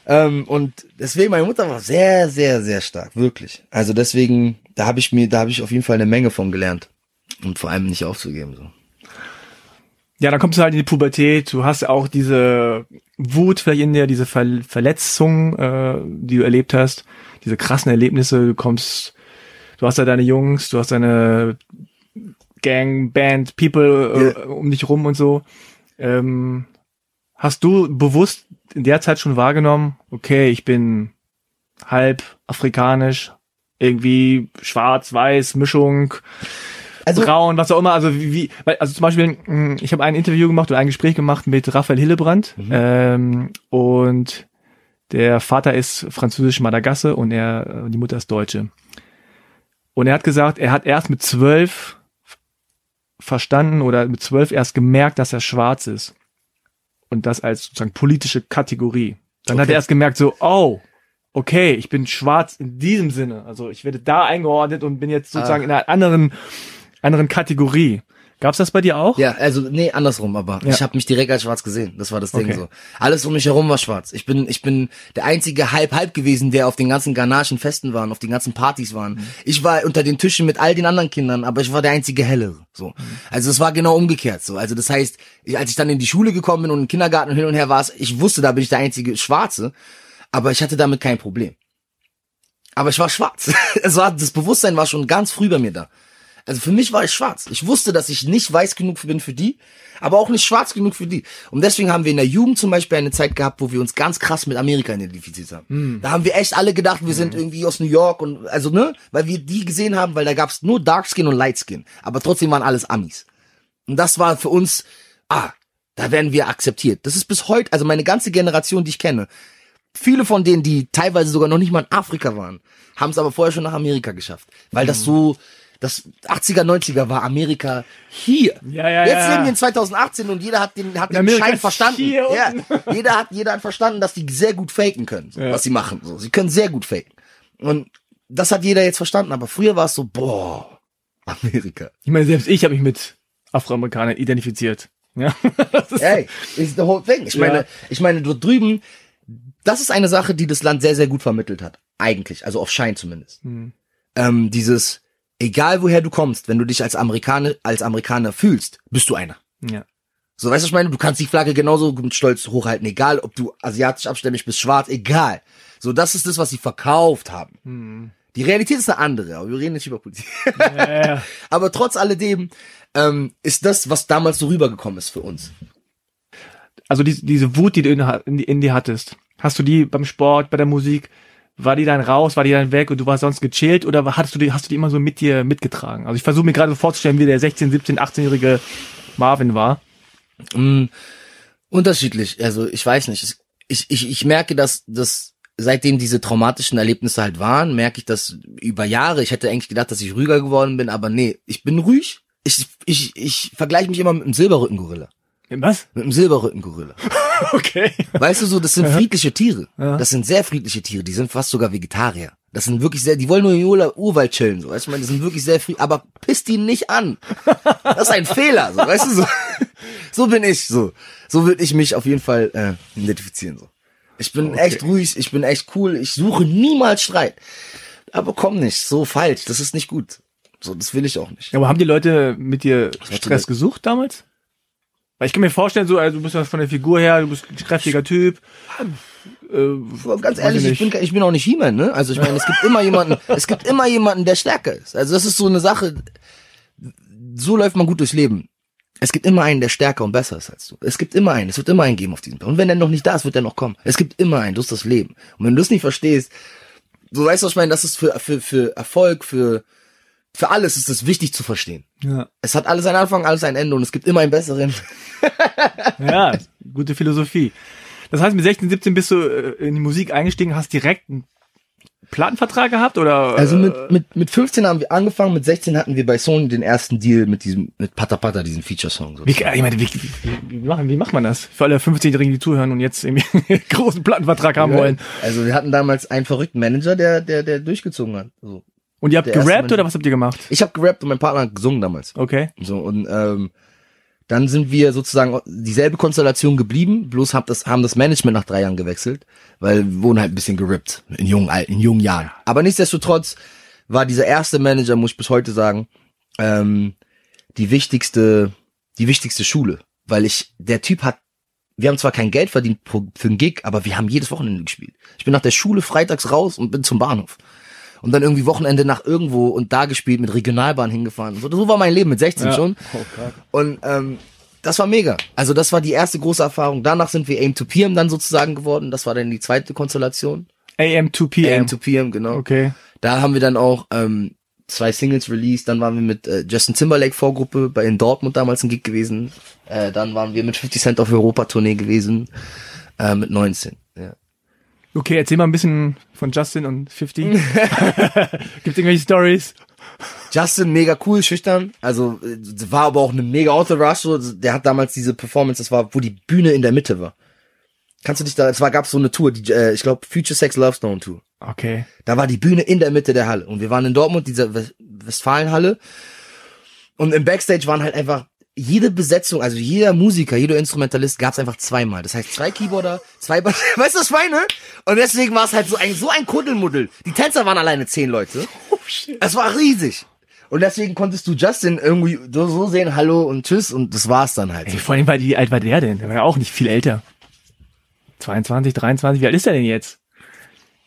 ähm, und deswegen, meine Mutter war sehr, sehr, sehr stark, wirklich. Also deswegen, da habe ich mir, da habe ich auf jeden Fall eine Menge von gelernt. Und vor allem nicht aufzugeben. So. Ja, dann kommst du halt in die Pubertät, du hast auch diese Wut vielleicht in dir, diese Ver Verletzung, äh, die du erlebt hast, diese krassen Erlebnisse, du kommst, du hast ja deine Jungs, du hast deine Gang, Band, People äh, um dich rum und so. Ähm, hast du bewusst in der Zeit schon wahrgenommen, okay, ich bin halb afrikanisch, irgendwie schwarz, weiß, Mischung, Also, braun, was auch immer. Also wie, wie weil, also zum Beispiel, mh, ich habe ein Interview gemacht oder ein Gespräch gemacht mit Raphael Hillebrand ähm, und der Vater ist französisch Madagasse und er, äh, die Mutter ist Deutsche. Und er hat gesagt, er hat erst mit zwölf verstanden oder mit zwölf erst gemerkt, dass er schwarz ist. Und das als sozusagen politische Kategorie. Dann hat Okay. er erst gemerkt, so, oh, okay, ich bin schwarz in diesem Sinne. Also ich werde da eingeordnet und bin jetzt sozusagen Ah. in einer anderen, anderen Kategorie. Gab's das bei dir auch? Ja, also nee, andersrum, aber Ja. ich habe mich direkt als schwarz gesehen. Das war das Ding Okay. so. Alles um mich herum war schwarz. Ich bin ich bin der einzige halb halb gewesen, der auf den ganzen ghanaischen Festen war, auf den ganzen Partys waren. Mhm. Ich war unter den Tischen mit all den anderen Kindern, aber ich war der einzige hellere, so. Mhm. Also es war genau umgekehrt so. Also das heißt, als ich dann in die Schule gekommen bin und im Kindergarten und hin und her war, ich wusste, da bin ich der einzige schwarze, aber ich hatte damit kein Problem. Aber ich war schwarz. Es war das Bewusstsein war schon ganz früh bei mir da. Also für mich war ich schwarz. Ich wusste, dass ich nicht weiß genug bin für die, aber auch nicht schwarz genug für die. Und deswegen haben wir in der Jugend zum Beispiel eine Zeit gehabt, wo wir uns ganz krass mit Amerika identifiziert haben. Hm. Da haben wir echt alle gedacht, wir sind irgendwie aus New York und also ne, weil wir die gesehen haben, weil da gab's nur Dark Skin und Light Skin, aber trotzdem waren alles Amis. Und das war für uns, ah, da werden wir akzeptiert. Das ist bis heute, also meine ganze Generation, die ich kenne, viele von denen, die teilweise sogar noch nicht mal in Afrika waren, haben es aber vorher schon nach Amerika geschafft, weil Mhm. das so das 80er 90er war Amerika hier. Ja, ja, Jetzt ja. leben wir in 2018 und jeder hat den hat den Amerika Schein verstanden. Ja, jeder hat jeder hat verstanden, dass die sehr gut faken können, Ja. was sie machen. So, sie können sehr gut faken. Und das hat jeder jetzt verstanden, aber früher war es so, boah, Amerika. Ich meine, selbst ich habe mich mit Afroamerikanern identifiziert. Ja. Das ist- Ey, is the whole thing. Ich Ja. meine, ich meine, dort drüben, das ist eine Sache, die das Land sehr, sehr gut vermittelt hat. Eigentlich, also auf Schein zumindest. Hm. Ähm, dieses, egal woher du kommst, wenn du dich als Amerikaner, als Amerikaner fühlst, bist du einer. ja. So, weißt du, was ich meine? Du kannst die Flagge genauso mit Stolz hochhalten, egal ob du asiatisch abstämmig bist, schwarz, egal. So, das ist das, was sie verkauft haben. Hm. Die Realität ist eine andere, aber wir reden nicht über Politik. Ja, ja. aber trotz alledem ähm, ist das, was damals so rübergekommen ist für uns. Also die, diese Wut, die du in, in, in dir hattest, hast du die beim Sport, bei der Musik, war die dann raus, war die dann weg und du warst sonst gechillt oder hattest du die, hast du die immer so mit dir mitgetragen? Also ich versuche mir gerade so vorzustellen, wie der 16, 17, 18-jährige Marvin war. Mm, unterschiedlich. Also ich weiß nicht. Ich, ich, ich merke, dass, dass seitdem diese traumatischen Erlebnisse halt waren, merke ich das über Jahre. Ich hätte eigentlich gedacht, dass ich ruhiger geworden bin, aber nee, ich bin ruhig. Ich, ich, ich vergleiche mich immer mit einem Silberrückengorilla. Was? Mit einem Silberrückengorilla. Okay. Weißt du so, das sind friedliche Tiere. Ja. Das sind sehr friedliche Tiere. Die sind fast sogar Vegetarier. Das sind wirklich sehr, die wollen nur im Ur Urwald chillen, so. Weißt du, ich meine, die sind wirklich sehr friedlich, aber pisst die nicht an. Das ist ein Fehler, so. Weißt du, so. So bin ich, so. So würde ich mich auf jeden Fall, äh, identifizieren, so. Ich bin Okay. echt ruhig, ich bin echt cool, ich suche niemals Streit. Aber komm nicht, so falsch, das ist nicht gut. So, das will ich auch nicht. Aber haben die Leute mit dir Stress gesucht damals? Weil ich kann mir vorstellen, so, also du bist ja von der Figur her, du bist ein kräftiger Typ. Äh, Ganz Weiß ehrlich, ich ich bin, ich bin auch nicht He-Man, ne? Also ich meine, es gibt immer jemanden, es gibt immer jemanden, der stärker ist. Also das ist so eine Sache, so läuft man gut durchs Leben. Es gibt immer einen, der stärker und besser ist als du. Es gibt immer einen, es wird immer einen geben auf diesem Planeten. Und wenn der noch nicht da ist, wird der noch kommen. Es gibt immer einen, das ist das Leben. Und wenn du es nicht verstehst, so weißt du, was ich meine, das ist für, für, für Erfolg, für, für alles ist es wichtig zu verstehen. ja. Es hat alles einen Anfang, alles ein Ende und es gibt immer einen besseren. ja, gute Philosophie. Das heißt, mit 16, 17 bist du äh, in die Musik eingestiegen, hast direkt einen Plattenvertrag gehabt oder? Also äh, mit, mit, mit 15 haben wir angefangen, mit 16 hatten wir bei Sony den ersten Deal mit diesem, mit Pata Pata, diesen Feature-Song. So. Wie, ich meine, wie, wie, machen, wie macht man das? Für alle 15-Jährigen, die zuhören und jetzt irgendwie einen großen Plattenvertrag haben wollen. Also wir hatten damals einen verrückten Manager, der, der, der durchgezogen hat. So. Und ihr habt gerappt oder was habt ihr gemacht? Ich habe gerappt und mein Partner hat gesungen damals. Okay. So und ähm, dann sind wir sozusagen dieselbe Konstellation geblieben, bloß hab das, haben das Management nach drei Jahren gewechselt, weil wir wurden halt ein bisschen gerippt in jungen, in jungen Jahren. Aber nichtsdestotrotz war dieser erste Manager, muss ich bis heute sagen, ähm, die wichtigste, die wichtigste Schule, weil ich, der Typ hat, wir haben zwar kein Geld verdient für einen Gig, aber wir haben jedes Wochenende gespielt. Ich bin nach der Schule freitags raus und bin zum Bahnhof. Und dann irgendwie Wochenende nach irgendwo und da gespielt, mit Regionalbahn hingefahren. So, so war mein Leben mit 16 schon. Oh. Und ähm, das war mega. Also das war die erste große Erfahrung. Danach sind wir Aim to PM dann sozusagen geworden. Das war dann die zweite Konstellation. AM to PM. Aim to PM, genau. Okay. Da haben wir dann auch ähm, zwei Singles released. Dann waren wir mit äh, Justin Timberlake Vorgruppe bei in Dortmund damals ein Gig gewesen. Äh, dann waren wir mit 50 Cent auf Europa-Tournee gewesen. Äh, mit 19. Okay, erzähl mal ein bisschen von Justin und 50. Gibt's irgendwelche Stories? Justin mega cool, schüchtern. Also äh, war aber auch eine mega Entourage. So. Der hat damals diese Performance, das war, wo die Bühne in der Mitte war. Kannst du dich da, es war, gab's so eine Tour, die, äh, ich glaube, Future Sex Love Stone Tour. Okay. Da war die Bühne in der Mitte der Halle. Und wir waren in Dortmund, dieser West- Westfalenhalle. Und im Backstage waren halt einfach jede Besetzung, also jeder Musiker, jeder Instrumentalist gab's einfach zweimal. Das heißt, zwei Keyboarder, zwei Bass, weißt du, was ich meine? Und deswegen war es halt so ein, so ein Kuddelmuddel. Die Tänzer waren alleine zehn Leute. Oh shit. Es war riesig. Und deswegen konntest du Justin irgendwie so, sehen, hallo und tschüss und das war's dann halt. Ey, vor allem, weil wie alt war der denn? Der war ja auch nicht viel älter. 22, 23, wie alt ist der denn jetzt?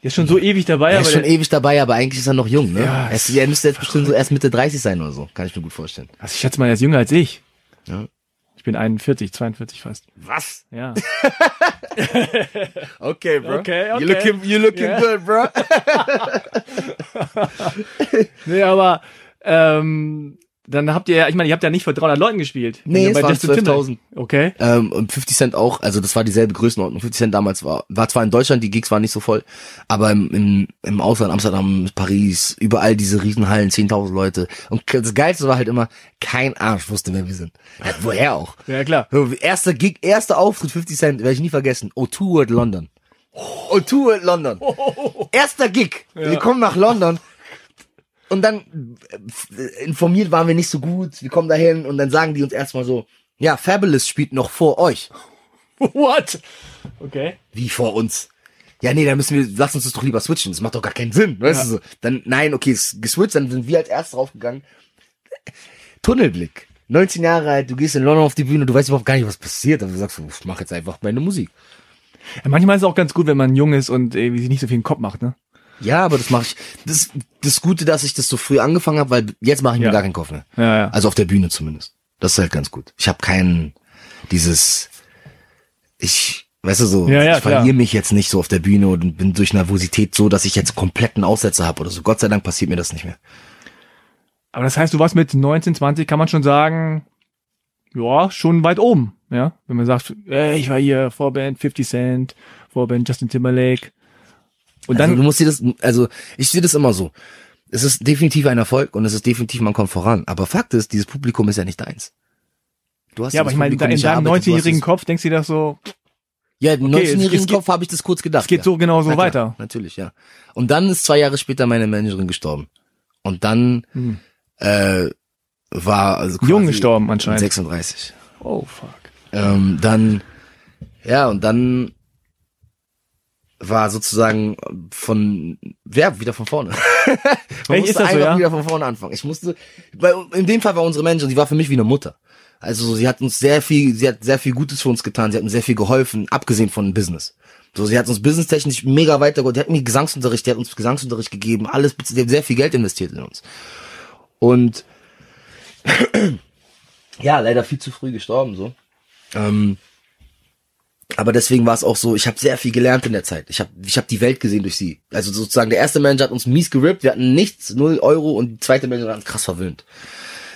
Der ist schon so ewig dabei, Er ist schon ewig dabei, aber eigentlich ist er noch jung, ne? Ja. Er, ist, er müsste jetzt bestimmt so erst Mitte 30 sein oder so. Kann ich mir gut vorstellen. also ich schätze mal, er ist jünger als ich. Ja. Ich bin 41, 42 fast. Was? Ja. Okay, bro. Okay, okay. You looking, you looking Ja. good, bro. nee, aber ähm, dann habt ihr, ich meine, ihr habt ja nicht vor 300 Leuten gespielt. Nee, es waren Justin Timberlake- 12.000. Okay. Ähm, und 50 Cent auch, also das war dieselbe Größenordnung. 50 Cent damals war, war zwar in Deutschland, die Gigs waren nicht so voll, aber im, im, im Ausland, Amsterdam, Paris, überall diese Riesenhallen, 10.000 Leute. Und das Geilste war halt immer, kein Arsch wusste, wer wir sind. Ja, woher auch? Ja, klar. Erster Gig, erster Auftritt, 50 Cent, werde ich nie vergessen. O2 World London. O2 World London. Erster Gig. Wir kommen nach London. Und dann äh, informiert waren wir nicht so gut. Wir kommen dahin und dann sagen die uns erstmal so, ja, Fabulous spielt noch vor euch. What? Okay. Wie vor uns? Ja, nee, dann müssen wir, lass uns das doch lieber switchen. Das macht doch gar keinen Sinn. Weißt du so? Dann, nein, okay, ist geswitcht, dann sind wir als erstes draufgegangen. Tunnelblick. 19 Jahre alt, du gehst in London auf die Bühne, du weißt überhaupt gar nicht, was passiert. Aber du sagst, ich mach jetzt einfach meine Musik. Ja, manchmal ist es auch ganz gut, wenn man jung ist und irgendwie sich nicht so viel im Kopf macht, ne? Ja, aber das mache ich. Das das Gute, dass ich das so früh angefangen habe, weil jetzt mache ich Ja. mir gar keinen Kopf mehr. Ja, ja. Also auf der Bühne zumindest. Das ist halt ganz gut. Ich habe keinen dieses ich weißt du so, Ja, ja, ich verliere mich jetzt nicht so auf der Bühne und bin durch Nervosität so, dass ich jetzt kompletten Aussetzer habe oder so. Gott sei Dank passiert mir das nicht mehr. Aber das heißt, du warst mit 19, 20, kann man schon sagen, ja, schon weit oben, ja? Wenn man sagt, ey, ich war hier Vorband 50 Cent, Vorband Justin Timberlake. Und also, du dann, musst dir das also ich sehe das immer so. Es ist definitiv ein Erfolg und es ist definitiv man kommt voran, aber Fakt ist, dieses Publikum ist ja nicht deins. Du hast ja, aber ich meine, in deinem erarbeitet, du hast 19-jährigen es- Kopf denkst du dir das so, Ja, im Okay, es- 19-jährigen es geht- Kopf habe ich das kurz gedacht. es geht ja. so genau so Na klar, weiter. Natürlich, ja. Und dann ist zwei Jahre später meine Managerin gestorben. Und dann Hm. äh, war also Jung gestorben anscheinend. 36. Oh, fuck. Ähm, dann, ja, und dann war sozusagen von, ja, wieder von vorne. Man Echt, musste das so, einfach ja? wieder von vorne anfangen. Ich musste, weil in dem Fall war unsere Managerin, die war für mich wie eine Mutter. Also so, sie hat uns sehr viel, sie hat sehr viel Gutes für uns getan, sie hat uns sehr viel geholfen, abgesehen von Business. So, sie hat uns businesstechnisch mega weitergeholfen, die hat mir Gesangsunterricht, die hat uns Gesangsunterricht gegeben, alles, die hat sehr viel Geld investiert in uns. Und ja, leider viel zu früh gestorben, so. Ähm, aber deswegen war es auch so, ich habe sehr viel gelernt in der Zeit. Ich habe ich hab die Welt gesehen durch sie. Also sozusagen, der erste Manager hat uns mies gerippt, wir hatten nichts, null Euro und die zweite Manager hat uns krass verwöhnt.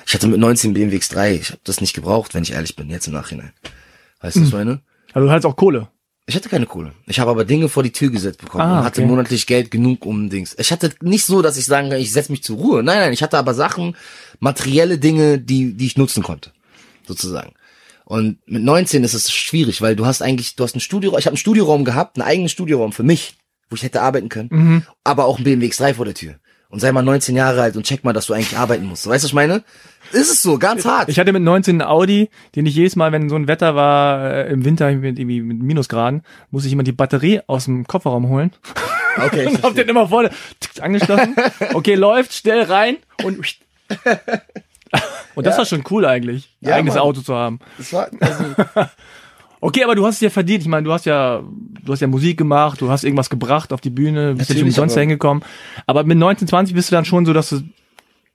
Ich hatte mit 19 BMW X3, ich habe das nicht gebraucht, wenn ich ehrlich bin, jetzt im Nachhinein. Weißt du, was ich meine? Also du hattest auch Kohle. Ich hatte keine Kohle. Ich habe aber Dinge vor die Tür gesetzt bekommen Ah, und hatte okay. monatlich Geld genug um Dings. Ich hatte nicht so, dass ich sagen kann, ich setze mich zur Ruhe. Nein, nein, ich hatte aber Sachen, materielle Dinge, die, die ich nutzen konnte. Sozusagen. Und mit 19 ist es schwierig, weil du hast eigentlich, du hast einen Studioraum, ich habe einen Studioraum gehabt, einen eigenen Studioraum für mich, wo ich hätte arbeiten können, Mhm. aber auch ein BMW X3 vor der Tür. Und sei mal 19 Jahre alt und check mal, dass du eigentlich arbeiten musst. Weißt du, was ich meine? Ist es so, ganz hart. Ich hatte mit 19 einen Audi, den ich jedes Mal, wenn so ein Wetter war, äh, im Winter mit, irgendwie mit Minusgraden, musste ich immer die Batterie aus dem Kofferraum holen. okay, ich Und hab den immer vorne angeschlossen. Okay, läuft, schnell rein und und das war schon cool eigentlich, ein Ja, eigenes Mann. Auto zu haben. das war, also, Okay, aber du hast es ja verdient. Ich meine, du hast ja, du hast ja Musik gemacht, du hast irgendwas gebracht auf die Bühne, bist ja nicht umsonst hingekommen. Aber mit 19, 20 bist du dann schon so, dass du,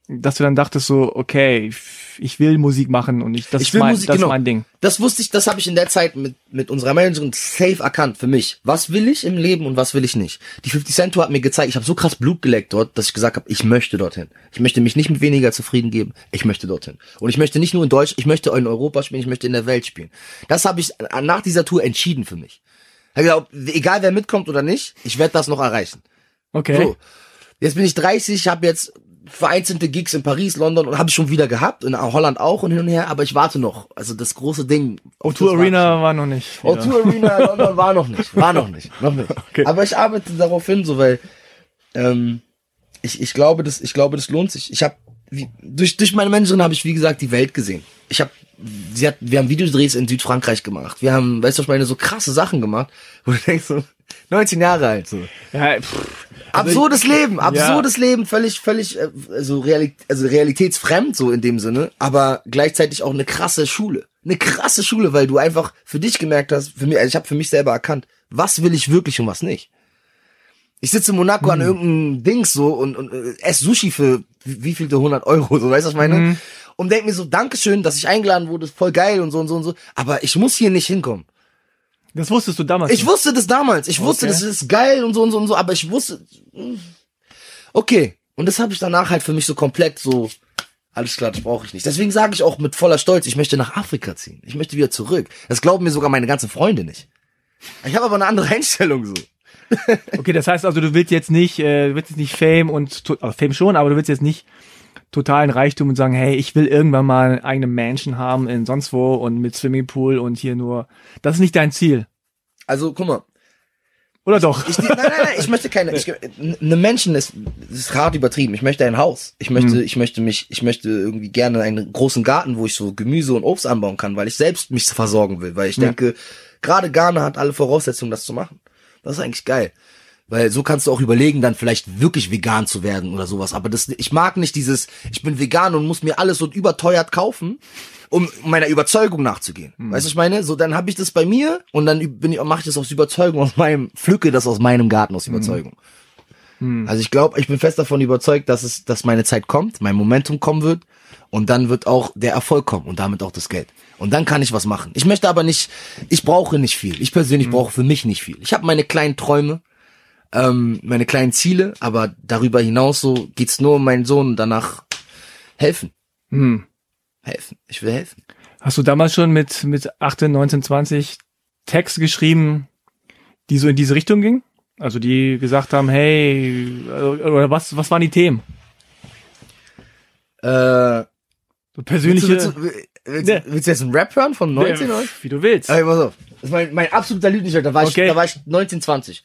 dass du dann dachtest so, okay, ich will Musik machen und ich, das, Ich ist, will mein, Musik, das genau. ist mein Ding. Das wusste ich, das habe ich in der Zeit mit, mit unserer Managerin safe erkannt für mich. Was will ich im Leben und was will ich nicht? Die 50 Cent Tour hat mir gezeigt, ich habe so krass Blut geleckt dort, dass ich gesagt habe, ich möchte dorthin. Ich möchte mich nicht mit weniger zufrieden geben. Ich möchte dorthin. Und ich möchte nicht nur in Deutsch, ich möchte in Europa spielen, ich möchte in der Welt spielen. Das habe ich nach dieser Tour entschieden für mich. Ich gesagt, egal wer mitkommt oder nicht, ich werde das noch erreichen. Okay. So. Jetzt bin ich 30, habe jetzt vereinzelte Gigs in Paris, London und habe ich schon wieder gehabt, in Holland auch und hin und her, aber ich warte noch. Also das große Ding. auf O2 das warte Arena war noch nicht. ich. O2 Arena London war noch nicht. War noch nicht. Noch nicht. Okay. Aber ich arbeite darauf hin, so weil ähm, ich, ich glaube, das, ich glaube, das lohnt sich. Ich habe durch, durch meine Managerin habe ich, wie gesagt, die Welt gesehen. Ich habe sie hat, wir haben Videodrehs in Südfrankreich gemacht. Wir haben, weißt du, ich meine, so krasse Sachen gemacht, wo du denkst so, 19 Jahre alt so. Ja, pff, Absurdes Leben, ja. absurdes Leben, völlig, völlig, äh, also, Reali also realitätsfremd so in dem Sinne, aber gleichzeitig auch eine krasse Schule. Eine krasse Schule, weil du einfach für dich gemerkt hast, für mich, also ich habe für mich selber erkannt, was will ich wirklich und was nicht. Ich sitze in Monaco an irgendeinem Dings so und, und äh, esse Sushi für wie, vielte 100 Euro, so, weißt du, was ich meine? Und denk mir so, Dankeschön, dass ich eingeladen wurde, voll geil und so und so und so, aber ich muss hier nicht hinkommen. Das wusstest du damals. Ich nicht. wusste das damals. Ich wusste, Okay. das ist geil und so und so und so, aber ich wusste. mm, Okay. Und das habe ich danach halt für mich so komplett so. Alles klar, das brauche ich nicht. Deswegen sage ich auch mit voller Stolz, ich möchte nach Afrika ziehen. Ich möchte wieder zurück. Das glauben mir sogar meine ganzen Freunde nicht. Ich habe aber eine andere Einstellung so. Okay, das heißt also, du willst jetzt nicht, äh, du willst jetzt nicht Fame und also Fame schon, aber du willst jetzt nicht totalen Reichtum und sagen, hey, ich will irgendwann mal eine eigene Mansion haben in sonst wo und mit Swimmingpool und hier nur. Das ist nicht dein Ziel. Also guck mal, Oder doch? Ich, nein, nein, nein, ich möchte keine. Ich, eine Menschen ist, ist hart übertrieben. Ich möchte ein Haus. Ich möchte, ich möchte mich, ich möchte irgendwie gerne einen großen Garten, wo ich so Gemüse und Obst anbauen kann, weil ich selbst mich versorgen will. Weil ich denke, gerade Ghana hat alle Voraussetzungen, das zu machen. Das ist eigentlich geil. Weil so kannst du auch überlegen, dann vielleicht wirklich vegan zu werden oder sowas. Aber das, ich mag nicht dieses, ich bin vegan und muss mir alles so überteuert kaufen, um meiner Überzeugung nachzugehen. Weißt du, ich meine? So, dann habe ich das bei mir und dann bin ich, mache ich das aus Überzeugung aus meinem, pflücke das aus meinem Garten aus Überzeugung. Also ich glaube, ich bin fest davon überzeugt, dass es, dass meine Zeit kommt, mein Momentum kommen wird und dann wird auch der Erfolg kommen und damit auch das Geld. Und dann kann ich was machen. Ich möchte aber nicht, ich brauche nicht viel. Ich persönlich brauche für mich nicht viel. Ich habe meine kleinen Träume, ähm, meine kleinen Ziele, aber darüber hinaus so geht's nur um meinen Sohn und danach helfen. Hm. Helfen. Ich will helfen. Hast du damals schon mit, mit 18, 19, 20 Texte geschrieben, die so in diese Richtung gingen? Also die gesagt haben, hey, äh, oder was, was waren die Themen? Äh, So willst, persönliche, du, willst, du, willst, Nee. willst du jetzt einen Rap hören von 19 oder? wie du willst. Ey, pass auf. Das ist mein, mein absoluter Lieblingswert. Da war ich, Okay. da war ich 19, 20.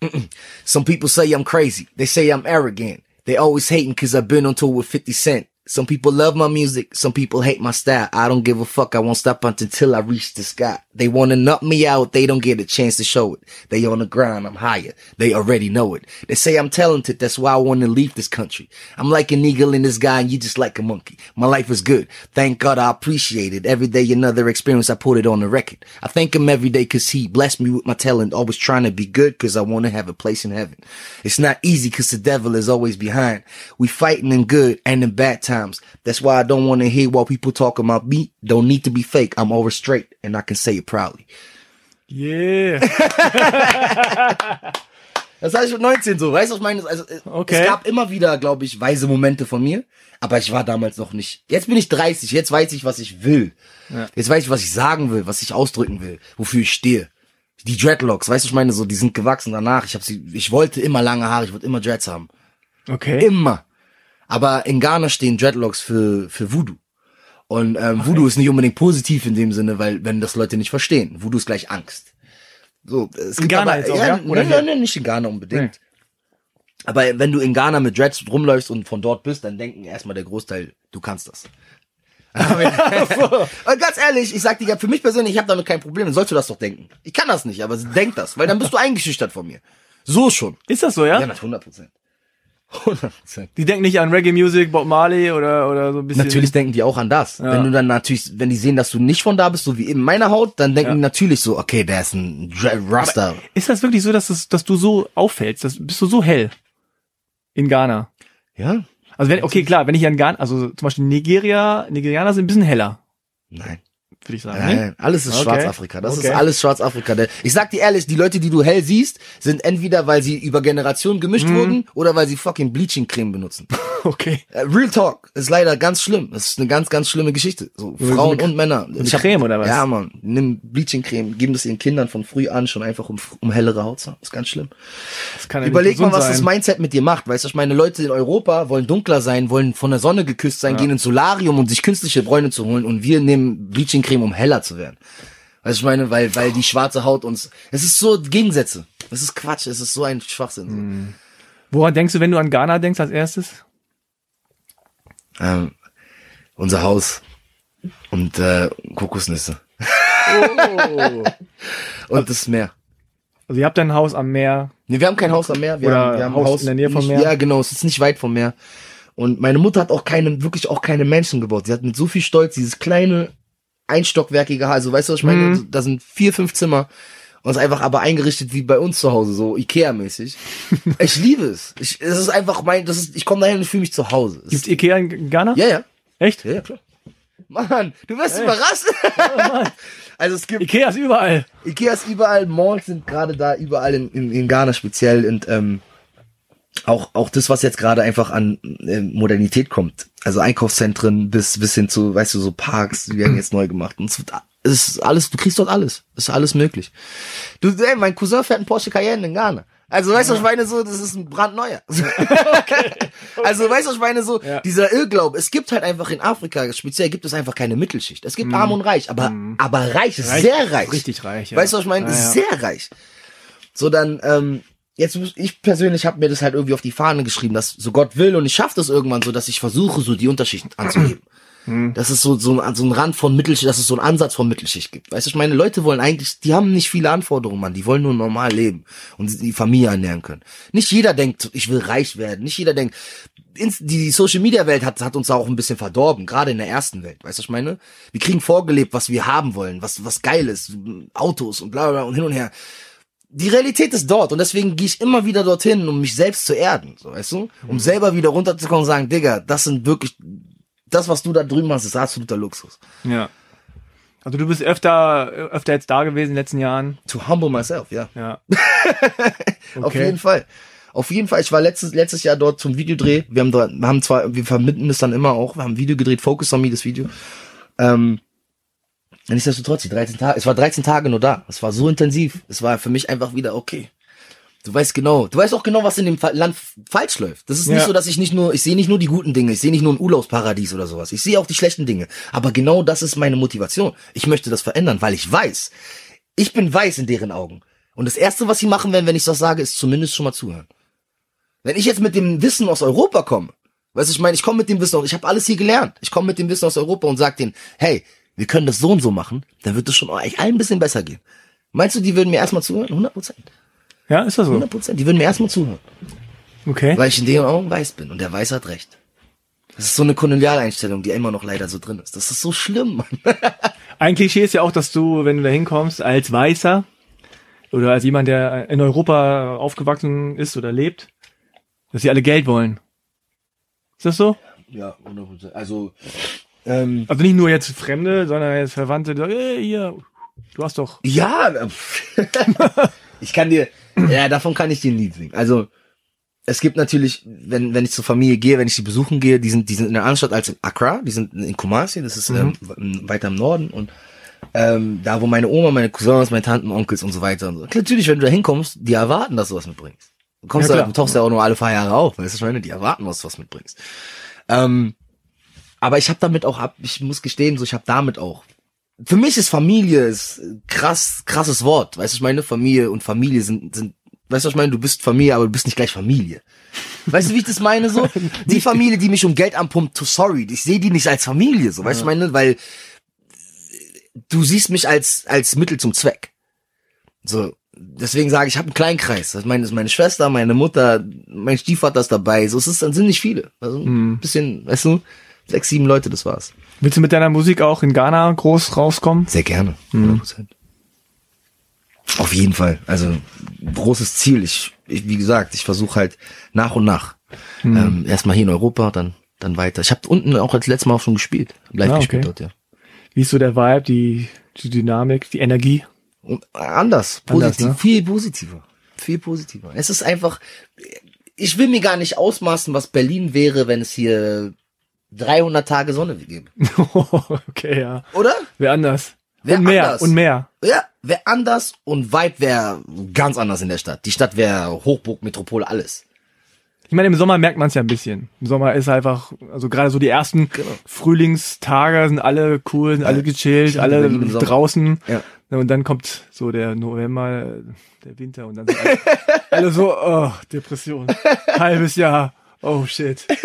Some people say I'm crazy. They say I'm arrogant. They always hating cause I've been on tour with 50 Cent. Some people love my music. Some people hate my style. I don't give a fuck. I won't stop until I reach the sky. They wanna knock me out. They don't get a chance to show it. They on the ground. I'm higher. They already know it. They say I'm talented. That's why I wanna leave this country. I'm like an eagle in the sky and you just like a monkey. My life is good. Thank God I appreciate it. Every day another experience. I put it on the record. I thank him every day cause he blessed me with my talent. Always trying to be good cause I wanna have a place in heaven. It's not easy cause the devil is always behind. We fighting in good and in bad times. That's why I don't want to hear what people talk about me. Don't need to be fake. I'm always straight and I can say it proudly. Yeah. Das heißt mit 19 so, weißt du, was ich meine? Also, Okay. Es gab immer wieder, glaube ich, weise Momente von mir, aber ich war damals noch nicht. Jetzt bin ich 30, jetzt weiß ich, was ich will. Ja. Jetzt weiß ich, was ich sagen will, was ich ausdrücken will, wofür ich stehe. Die Dreadlocks, weißt du, ich meine, so, die sind gewachsen danach. Ich habe sie, ich wollte immer lange Haare, ich wollte immer Dreads haben. Okay. Immer. Aber in Ghana stehen Dreadlocks für, für Voodoo. Und ähm, Voodoo ist nicht unbedingt positiv in dem Sinne, weil wenn das Leute nicht verstehen, Voodoo ist gleich Angst. So, es gibt Ghana aber, jetzt auch, ja, ja? Oder nein, nein, nicht in Ghana unbedingt. Aber wenn du in Ghana mit Dreads rumläufst und von dort bist, dann denken erstmal der Großteil, du kannst das. und ganz ehrlich, ich sag dir, für mich persönlich, ich habe damit kein Problem, dann sollst du das doch denken. Ich kann das nicht, aber denk das, weil dann bist du eingeschüchtert von mir. So schon. Ist das so, ja? Ja, na, 100 Prozent. 100 Prozent. Die denken nicht an Reggae Music, Bob Marley oder, oder so ein bisschen. Natürlich denken die auch an das. Ja. Wenn du dann natürlich, wenn die sehen, dass du nicht von da bist, so wie in meiner Haut, dann denken Ja. die natürlich so, okay, der ist ein Rasta. Ist das wirklich so, dass, das, dass du so auffällst? Das, bist du so hell? In Ghana? Ja? Also wenn, okay, klar, wenn ich an Ghana, also zum Beispiel Nigeria, Nigerianer sind ein bisschen heller, Nein. Würde ich sagen. Nein, ne? alles ist Okay. Schwarzafrika. Das Okay. ist alles Schwarzafrika. Ich sag dir ehrlich, die Leute, die du hell siehst, sind entweder, weil sie über Generationen gemischt Mhm. wurden oder weil sie fucking Bleaching-Creme benutzen. Okay. Äh, Real Talk ist leider ganz schlimm. Das ist eine ganz, ganz schlimme Geschichte. So, so Frauen und Männer. Ich hab- Creme oder was? Ja, man. Nimm Bleaching-Creme, geben das ihren Kindern von früh an schon einfach, um, um hellere Haut zu haben. Das ist ganz schlimm. Das kann ja Überleg mal, was das sein. Mindset mit dir macht. Weißt du, ich meine, Leute in Europa wollen dunkler sein, wollen von der Sonne geküsst sein, gehen ins Solarium, um sich künstliche Bräune zu holen und wir nehmen Bleaching-Creme, um heller zu werden. Weißt du, ich meine, weil, weil die schwarze Haut uns, es ist so Gegensätze. Es ist Quatsch, es ist so ein Schwachsinn. Hm. Woran denkst du, wenn du an Ghana denkst als erstes? Ähm, unser Haus und äh, Kokosnüsse Oh. und das Meer. Also ihr habt ein Haus am Meer. Nee, wir haben kein Haus am Meer. Wir Oder haben, wir haben ein Haus Haus in der Nähe vom Meer? Ja, genau. Es ist nicht weit vom Meer. Und meine Mutter hat auch keine, wirklich auch keine Menschen gebaut. Sie hat mit so viel Stolz dieses kleine, einstockwerkige Haus. Also weißt du, was ich meine? Mhm. Da sind vier, fünf Zimmer. Und es ist einfach aber eingerichtet wie bei uns zu Hause, so Ikea-mäßig. ich liebe es. Ich, es ist einfach mein, das ist, ich komme dahin und fühle mich zu Hause. Es Gibt's Ikea in Ghana? ja, ja. Echt? Ja, ja, klar. Mann, du wirst Ey. überrascht. Mann. also es gibt Ikea ist überall. Ikea ist überall, Malls sind gerade da, überall in, in, in Ghana speziell und ähm, auch, auch das, was jetzt gerade einfach an äh, Modernität kommt. Also Einkaufszentren bis, bis hin zu, weißt du, so Parks, die werden jetzt neu gemacht. Und es wird, es ist alles, du kriegst dort alles. Es ist alles möglich. Du, ey, mein Cousin fährt einen Porsche Cayenne in Ghana. Also, weißt du, ich meine, so, das ist ein brandneuer. Also, weißt du, ich meine, so, Ja. dieser Irrglaube. Es gibt halt einfach in Afrika, speziell gibt es einfach keine Mittelschicht. Es gibt Arm und Reich, aber, aber reich, Reich, sehr reich. richtig reich, ja. Weißt du, was ich meine? Ja, ja. Sehr reich. So, dann, ähm, jetzt, muss- ich persönlich habe mir das halt irgendwie auf die Fahne geschrieben, dass so Gott will und ich schaffe das irgendwann so, dass ich versuche, so die Unterschicht anzuheben. Hm. Dass es so, so, ein- so ein Rand von Mittelschicht, dass es so einen Ansatz von Mittelschicht gibt. Weißt du, ich meine, Leute wollen eigentlich, die haben nicht viele Anforderungen, Mann. Die wollen nur normal leben und die Familie ernähren können. Nicht jeder denkt, ich will reich werden. Nicht jeder denkt, die Social Media Welt hat, hat uns da auch ein bisschen verdorben, gerade in der ersten Welt. Weißt du, ich meine? Wir kriegen vorgelebt, was wir haben wollen, was, was geil ist. Autos und bla, bla, bla und hin und her die Realität ist dort und deswegen gehe ich immer wieder dorthin, um mich selbst zu erden, so weißt du, um selber wieder runterzukommen und sagen, Digga, das sind wirklich, das was du da drüben hast, ist absoluter Luxus. Ja. Also du bist öfter, öfter jetzt da gewesen in den letzten Jahren. To humble myself, ja, Ja. auf jeden Fall. Auf jeden Fall, ich war letztes, letztes Jahr dort zum Videodreh. Wir haben wir haben zwar, wir vermitteln es dann immer auch, wir haben ein Video gedreht, Focus on Me, das Video. Ähm, nichtsdestotrotz, die 13 Tage, es war 13 Tage nur da. Es war so intensiv. Es war für mich einfach wieder okay. Du weißt genau, du weißt auch genau, was in dem Land falsch läuft. Das ist nicht Ja. so, dass ich nicht nur, ich sehe nicht nur die guten Dinge, ich sehe nicht nur ein Urlaubsparadies oder sowas. Ich sehe auch die schlechten Dinge. Aber genau das ist meine Motivation. Ich möchte das verändern, weil ich weiß, ich bin weiß in deren Augen. Und das erste, was sie machen werden, wenn ich das sage, ist zumindest schon mal zuhören. Wenn ich jetzt mit dem Wissen aus Europa komme, weißt du, ich meine, ich komme mit dem Wissen aus, ich habe alles hier gelernt. Ich komme mit dem Wissen aus Europa und sag denen, hey, wir können das so und so machen, dann wird es schon euch allen ein bisschen besser gehen. Meinst du, die würden mir erstmal zuhören? 100 Prozent. Ja, ist das so? 100 Prozent. Die würden mir erstmal zuhören. Okay. Weil ich in deren Augen weiß bin und der Weiß hat recht. Das ist so eine Kolonialeinstellung, die immer noch leider so drin ist. Das ist so schlimm, Mann. Ein Klischee ist ja auch, dass du, wenn du da hinkommst, als Weißer oder als jemand, der in Europa aufgewachsen ist oder lebt, dass sie alle Geld wollen. Ist das so? Ja, 100 Prozent. Also, ähm, Also nicht nur jetzt Fremde, sondern jetzt Verwandte, die sagen, hey, hier, du hast doch. Ja, ich kann dir, ja, davon kann ich dir ein Lied singen. Also, es gibt natürlich, wenn, wenn ich zur Familie gehe, wenn ich sie besuchen gehe, die sind, die sind in der anderen Stadt als in Accra, die sind in Kumasi, das ist ähm, weiter im Norden und ähm, da, wo meine Oma, meine Cousins, meine Tanten, Onkels und so weiter und so. Natürlich, wenn du da hinkommst, die erwarten, dass du was mitbringst. Du kommst Ja, klar. du tauchst ja auch nur alle paar Jahre auf, weißt du, ich meine? Die erwarten, dass du was mitbringst. Ähm, aber ich habe damit auch ab, ich muss gestehen, so ich habe damit auch. Für mich ist Familie ist krass, krasses Wort. Weißt du, ich meine, Familie und Familie sind, sind, weißt du, was ich meine, du bist Familie, aber du bist nicht gleich Familie. Weißt du, wie ich das meine so? Die Familie, die mich um Geld anpumpt, to sorry, ich sehe die nicht als Familie, so, weißt du, ich meine, weil du siehst mich als als Mittel zum Zweck. So, deswegen sage ich, ich habe einen kleinen Kreis. Das meine, ist meine Schwester, meine Mutter, mein Stiefvater ist dabei. So, es ist, dann sind nicht viele. Also ein bisschen, weißt du, sechs, sieben Leute, das war's. Willst du mit deiner Musik auch in Ghana groß rauskommen? Sehr gerne. 100%. Auf jeden Fall. Also großes Ziel. Ich, ich wie gesagt, ich versuche halt nach und nach. Ähm, erstmal hier in Europa, dann dann weiter. Ich habe unten auch als letztes Mal auch schon gespielt. Live Ah, okay. gespielt dort, ja. Wie ist so der Vibe, die, die Dynamik, die Energie? Und anders, Anders, positiv, ne? viel positiver, viel positiver. Es ist einfach, ich will mir gar nicht ausmaßen, was Berlin wäre, wenn es hier 300 Tage Sonne gäbe. okay, ja. Oder? Wer anders? Wer und mehr, anders? und mehr. Ja, wäre anders und Vibe wäre ganz anders in der Stadt. Die Stadt wäre Hochburg, Metropole, alles. Ich meine, im Sommer merkt man es ja ein bisschen. Im Sommer ist einfach, also gerade so die ersten Genau. Frühlingstage sind alle cool, sind alle gechillt, stimmt, alle draußen. Ja. Und dann kommt so der November, der Winter und dann sind alle, alle so, oh, Depression. Halbes Jahr. Oh shit.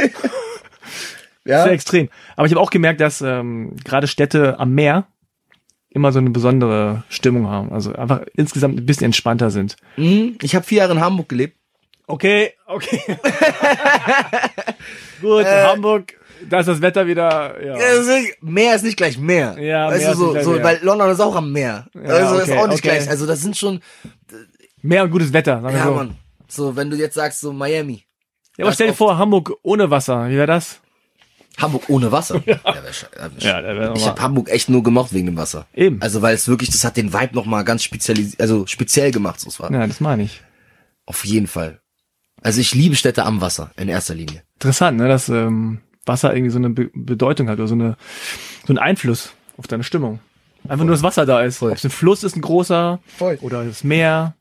Ja. Sehr extrem. Aber ich habe auch gemerkt, dass ähm, gerade Städte am Meer immer so eine besondere Stimmung haben. Also einfach insgesamt ein bisschen entspannter sind. Mhm. Ich habe vier Jahre in Hamburg gelebt. Okay, okay. Gut, Äh, Hamburg Da ist das Wetter wieder, ja. Meer ist nicht gleich Meer. Ja, weißt Meer du, ist so, so, Meer. weil London ist auch am Meer. Ja, also ist okay, auch nicht okay. gleich. Also das sind schon, Mehr und gutes Wetter, sagen wir ja so. Mann. So, wenn du jetzt sagst, so Miami. Ja, aber stell dir vor, Hamburg ohne Wasser, wie wäre das? Hamburg ohne Wasser. Ja. Ja, wär ich habe Hamburg echt nur gemocht wegen dem Wasser. Eben. Also weil es wirklich, das hat den Vibe nochmal ganz spezialis also speziell gemacht. So, es war Ja, das meine ich. Auf jeden Fall. Also ich liebe Städte am Wasser in erster Linie. Interessant, ne, dass ähm, Wasser irgendwie so eine Be Bedeutung hat oder so eine so einen Einfluss auf deine Stimmung. Einfach nur das Wasser da ist. Voll. Ob es ein Fluss ist, ein großer Voll. oder das Meer.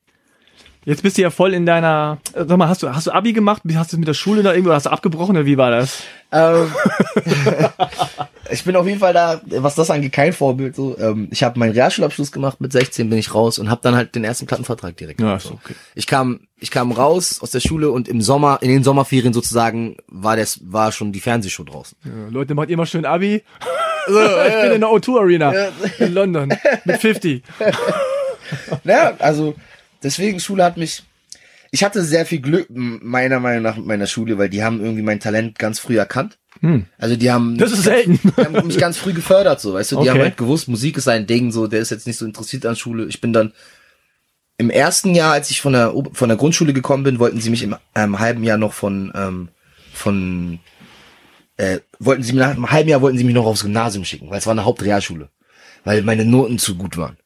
Jetzt bist du ja voll in deiner. Sag mal, hast du hast du Abi gemacht? Hast du mit der Schule da irgendwo hast du abgebrochen oder wie war das? Ähm, ich bin auf jeden Fall da, was das angeht, kein Vorbild. So, ähm, ich habe meinen Realschulabschluss gemacht, mit 16 bin ich raus und habe dann halt den ersten Plattenvertrag direkt. Ja, gemacht, so. okay. Ich kam, ich kam raus aus der Schule und im Sommer, in den Sommerferien sozusagen, war das, war schon die Fernsehshow draußen. Ja, Leute, macht immer schön Abi. ich bin in der O2 Arena in London mit 50. Ja, also deswegen Schule hat mich. Ich hatte sehr viel Glück meiner Meinung nach mit meiner Schule, weil die haben irgendwie mein Talent ganz früh erkannt. Hm. Also die haben Das ist selten. die haben mich ganz früh gefördert, so, weißt du, die Okay. haben halt gewusst, Musik ist ein Ding, so, der ist jetzt nicht so interessiert an Schule. Ich bin dann im ersten Jahr, als ich von der von der Grundschule gekommen bin, wollten sie mich im ähm, halben Jahr noch von ähm, von äh, wollten sie mir nach einem halben Jahr wollten sie mich noch aufs Gymnasium schicken, weil es war eine Hauptrealschule, weil meine Noten zu gut waren.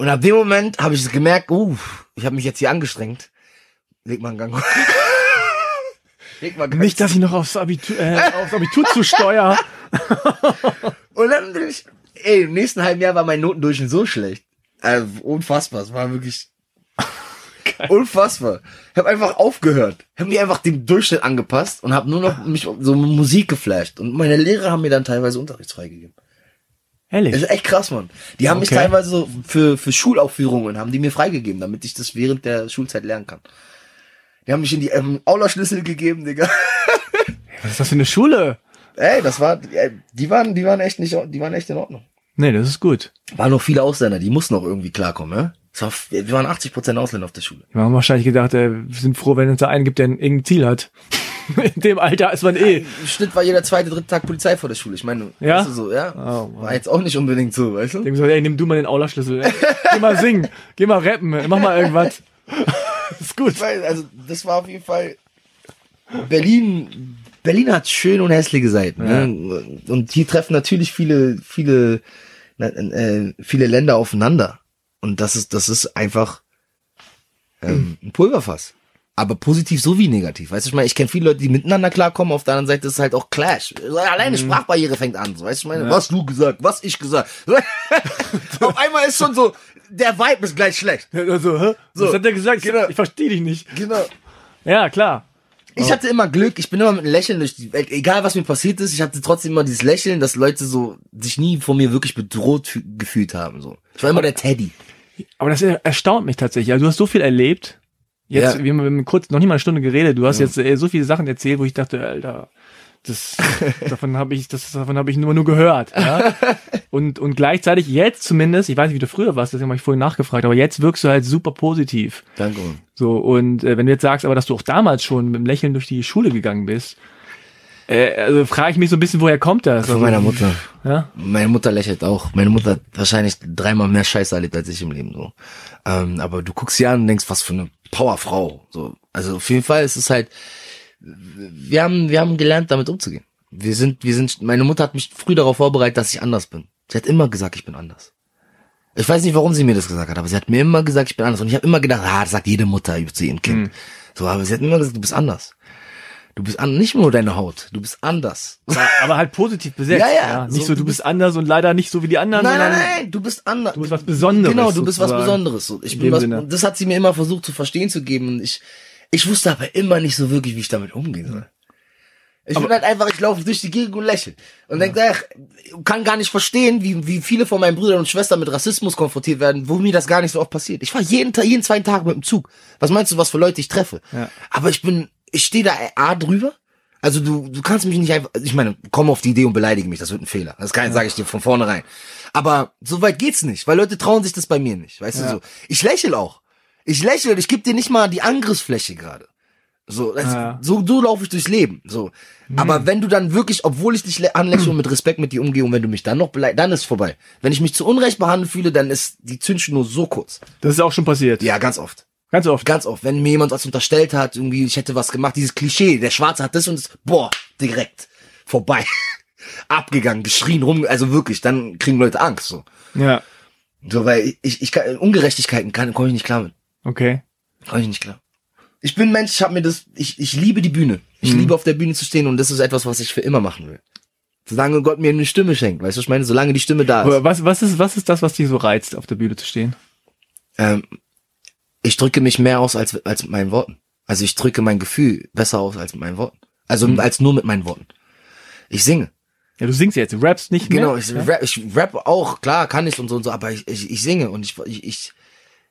Und ab dem Moment habe ich gemerkt, uh, ich habe mich jetzt hier angestrengt. Leg mal einen Gang. Leg mal einen Gang. Nicht, dass ich noch aufs Abitur, äh, aufs Abitur zu steuer. Und dann bin ich, ey, im nächsten halben Jahr war mein Notendurchschnitt so schlecht. Also, unfassbar, es war wirklich unfassbar. Ich habe einfach aufgehört. Ich habe mich einfach dem Durchschnitt angepasst und habe nur noch mich so Musik geflasht. Und meine Lehrer haben mir dann teilweise Unterrichtsfrei gegeben. Das Ehrlich. ist echt krass, Mann. Die haben mich Okay. teilweise so für, für Schulaufführungen, haben die mir freigegeben, damit ich das während der Schulzeit lernen kann. Die haben mich in die ähm, Aula-Schlüssel gegeben, Digga. Was ist das für eine Schule? Ey, das war, ey, die waren, die waren echt nicht, die waren echt in Ordnung. Nee, das ist gut. Waren noch viele Ausländer, die mussten auch irgendwie klarkommen, ja? Es war, wir waren 80 Prozent Ausländer auf der Schule. Wir haben wahrscheinlich gedacht, äh, wir sind froh, wenn es da einen gibt, der ein irgendein Ziel hat. In dem Alter ist man eh. Im Schnitt war jeder zweite, dritte Tag Polizei vor der Schule. Ich meine, Ja? weißt du so, ja? Oh, war jetzt auch nicht unbedingt so, weißt du? Dem gesagt, ey, nimm du mal den Aula-Schlüssel. ey. Geh mal singen, geh mal rappen, mach mal irgendwas. ist gut. Ich weiß, also, das war auf jeden Fall, Berlin, Berlin hat schöne und hässliche Seiten, ne? Und hier treffen natürlich viele, viele, äh, viele Länder aufeinander. Und das ist, das ist einfach, ähm, ein Pulverfass. Aber positiv sowie negativ. Weißt du, ich meine, ich kenne viele Leute, die miteinander klarkommen, auf der anderen Seite ist es halt auch Clash. Alleine Sprachbarriere fängt an. So, weißt du, ich meine, was du gesagt, was ich gesagt. auf einmal ist schon so, der Vibe ist gleich schlecht. Also, hä? So, Was hat der gesagt? genau. Ich verstehe dich nicht. Genau. Ja, klar. Ich hatte immer Glück, ich bin immer mit einem Lächeln durch die Welt, egal was mir passiert ist, ich hatte trotzdem immer dieses Lächeln, dass Leute so sich nie von mir wirklich bedroht fü- gefühlt haben. So. Ich war immer der Teddy. Aber das erstaunt mich tatsächlich. Also, du hast so viel erlebt. Jetzt, Ja. wir haben kurz, noch nicht mal eine Stunde geredet. Du hast jetzt äh, so viele Sachen erzählt, wo ich dachte, Alter, das, davon habe ich, das, davon habe ich nur, nur gehört. Ja? Und, und gleichzeitig jetzt zumindest, ich weiß nicht, wie du früher warst, deswegen habe ich vorhin nachgefragt, aber jetzt wirkst du halt super positiv. Danke. So, und äh, wenn du jetzt sagst, aber dass du auch damals schon mit dem Lächeln durch die Schule gegangen bist, äh, also frage ich mich so ein bisschen, woher kommt das? Von Also, meiner Mutter. Ja? Meine Mutter lächelt auch. Meine Mutter hat wahrscheinlich dreimal mehr Scheiße erlebt als ich im Leben. So. Ähm, aber du guckst sie an und denkst, was für eine Powerfrau. So. Also auf jeden Fall ist es halt, wir haben, wir haben gelernt, damit umzugehen. Wir sind, wir sind, meine Mutter hat mich früh darauf vorbereitet, dass ich anders bin. Sie hat immer gesagt, ich bin anders. Ich weiß nicht, warum sie mir das gesagt hat, aber sie hat mir immer gesagt, ich bin anders. Und ich habe immer gedacht, ah, das sagt jede Mutter zu ihrem Kind. So, aber sie hat immer gesagt, du bist anders. Du bist an, nicht nur deine Haut, du bist anders. Aber, aber halt positiv besetzt. Ja, ja. Nicht So, so, du bist anders und leider nicht so wie die anderen, Nein, nein, nein, du bist anders. du bist was Besonderes. Genau, du bist was. Besonderes. So. Ich In bin was, Sinne. das hat sie mir immer versucht zu verstehen zu geben und ich, ich wusste aber immer nicht so wirklich, wie ich damit umgehen soll. Ich bin halt einfach, ich laufe durch die Gegend und lächle. Und denk, ach, kann gar nicht verstehen, wie, wie viele von meinen Brüdern und Schwestern mit Rassismus konfrontiert werden, wo mir das gar nicht so oft passiert. Ich war jeden Tag, jeden zweiten Tag mit dem Zug. Was meinst du, was für Leute ich treffe? Ja. Aber ich bin, ich stehe da A drüber. Also du, du kannst mich nicht einfach, ich meine, komm auf die Idee und beleidige mich, das wird ein Fehler. Das kann, sage ich dir von vornherein. Aber so weit geht's nicht, weil Leute trauen sich das bei mir nicht, weißt Ja. du so. Ich lächle auch. Ich lächle und ich gebe dir nicht mal die Angriffsfläche gerade. So, das, Ja. so, so laufe ich durchs Leben. So. Aber wenn du dann wirklich, obwohl ich dich le- anlächle und mit Respekt mit dir umgehe und wenn du mich dann noch beleidigst, dann ist vorbei. Wenn ich mich zu Unrecht behandelt fühle, dann ist die Zündschnur so kurz. Das ist auch schon passiert. Ja, ganz oft. Ganz oft. Ganz oft. Wenn mir jemand was unterstellt hat, irgendwie, ich hätte was gemacht, dieses Klischee, der Schwarze hat das und das, boah, direkt. Vorbei. Abgegangen, geschrien rum, also wirklich, dann kriegen Leute Angst, so. Ja. So, weil ich, ich kann, Ungerechtigkeiten kann, komme ich nicht klar mit. Okay. Komme ich nicht klar. Ich bin Mensch, ich habe mir das, ich, ich liebe die Bühne. Ich Mhm. liebe auf der Bühne zu stehen und das ist etwas, was ich für immer machen will. Solange Gott mir eine Stimme schenkt, weißt du, was ich meine? Solange die Stimme da ist. Was, was ist, was ist das, was dich so reizt, auf der Bühne zu stehen? Ähm, ich drücke mich mehr aus als, als mit meinen Worten. Also ich drücke mein Gefühl besser aus als mit meinen Worten. Also Mhm. als nur mit meinen Worten. Ich singe. Ja, du singst jetzt, du rappst nicht mehr. Genau, ich ja? rap, ich rap auch, klar, kann ich und so und so, aber ich, ich, ich singe und ich, ich, ich,